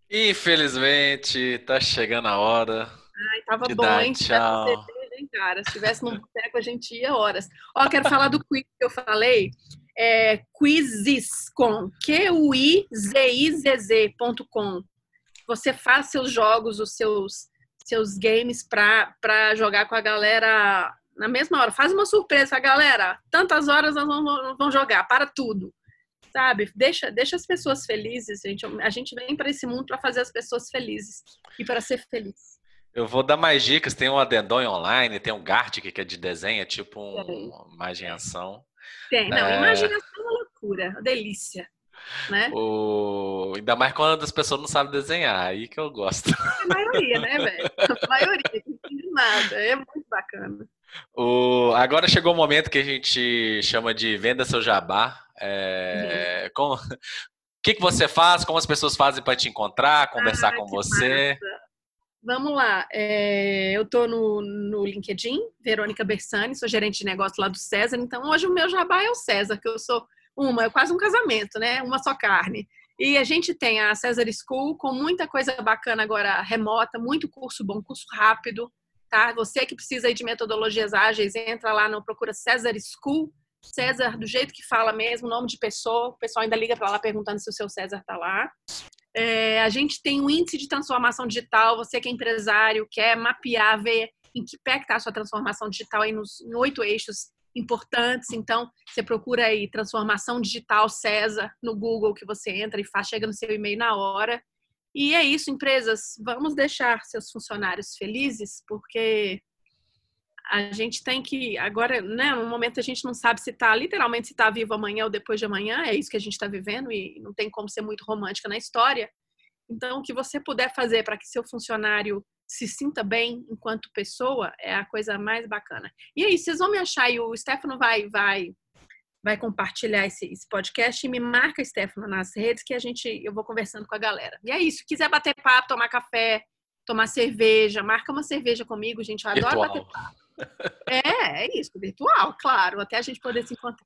Infelizmente, tá chegando a hora. Ai, tava bom, hein? Tchau. Cerveja, hein, cara? Se tivesse no boteco, a gente ia horas. Ó, quero falar do quiz que eu falei é Quizizcom, Q-U-I-Z-I-Z-Z.com. Você faz seus jogos, os seus, seus games para jogar com a galera na mesma hora. Faz uma surpresa, galera. Tantas horas nós vamos, vamos jogar, para tudo. Sabe? Deixa, deixa as pessoas felizes, gente. A gente vem para esse mundo para fazer as pessoas felizes e para ser feliz. Eu vou dar mais dicas. Tem o Adendon online, tem o Gartic, que é de desenho, é tipo um, uma imaginação. Tem, não, é... imaginação é uma loucura, uma delícia. Né? O... Ainda mais quando as pessoas não sabem desenhar, aí que eu gosto. A maioria, né, velho? A maioria, não entende nada, é muito bacana. O... Agora chegou o momento que a gente chama de venda seu jabá. É... Uhum. Como... O que, que você faz? Como as pessoas fazem para te encontrar, conversar ah, com você? Massa. Vamos lá. É, eu estou no, no LinkedIn, Verônica Bersani, sou gerente de negócio lá do César. Então, hoje o meu jabá é o César, que eu sou uma, é quase um casamento, né? Uma só carne. E a gente tem a César School com muita coisa bacana agora remota, muito curso bom, curso rápido, tá? Você que precisa de metodologias ágeis, entra lá no procura César School, César do jeito que fala mesmo, nome de pessoa, o pessoal ainda liga para lá perguntando se o seu César tá lá. É, a gente tem um índice de transformação digital. Você que é empresário, quer mapear, ver em que pé está a sua transformação digital aí nos em oito eixos importantes. Então, você procura aí transformação digital César no Google que você entra e faz, chega no seu e-mail na hora. E é isso, empresas, vamos deixar seus funcionários felizes, porque a gente tem que agora, né, no momento a gente não sabe se está literalmente se está vivo amanhã ou depois de amanhã, é isso que a gente está vivendo e não tem como ser muito romântica na história. Então, o que você puder fazer para que seu funcionário se sinta bem enquanto pessoa é a coisa mais bacana. E aí, vocês vão me achar e o Stefano vai vai vai compartilhar esse, esse, podcast e me marca, Stefano, nas redes que a gente eu vou conversando com a galera. E é isso, se quiser bater papo, tomar café, tomar cerveja, marca uma cerveja comigo, gente, eu adoro Virtual. bater papo. É, é isso, virtual, claro, até a gente poder se encontrar.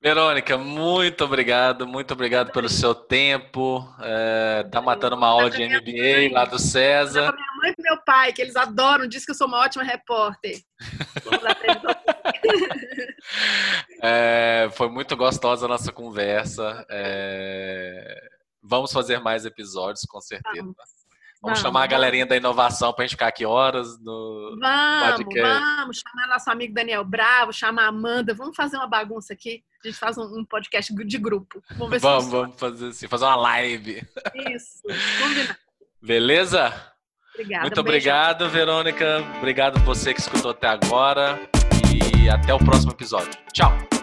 Verônica, muito obrigado, muito obrigado pelo seu tempo. É, tá matando uma aula de MBA lá do César. Minha mãe e meu pai, que eles adoram, diz que eu sou uma ótima repórter. é, foi muito gostosa a nossa conversa. É, vamos fazer mais episódios, com certeza. Vamos. Vamos, chamar a galerinha da inovação para a gente ficar aqui horas no vamos, podcast. Vamos, chamar nosso amigo Daniel Bravo, chamar a Amanda. Vamos fazer uma bagunça aqui. A gente faz um, um podcast de grupo. Vamos ver vamos, se Vamos fazer assim, fazer uma live. Isso, combinado. Beleza? Obrigada. Muito um obrigado, Verônica. Obrigado você que escutou até agora. E até o próximo episódio. Tchau.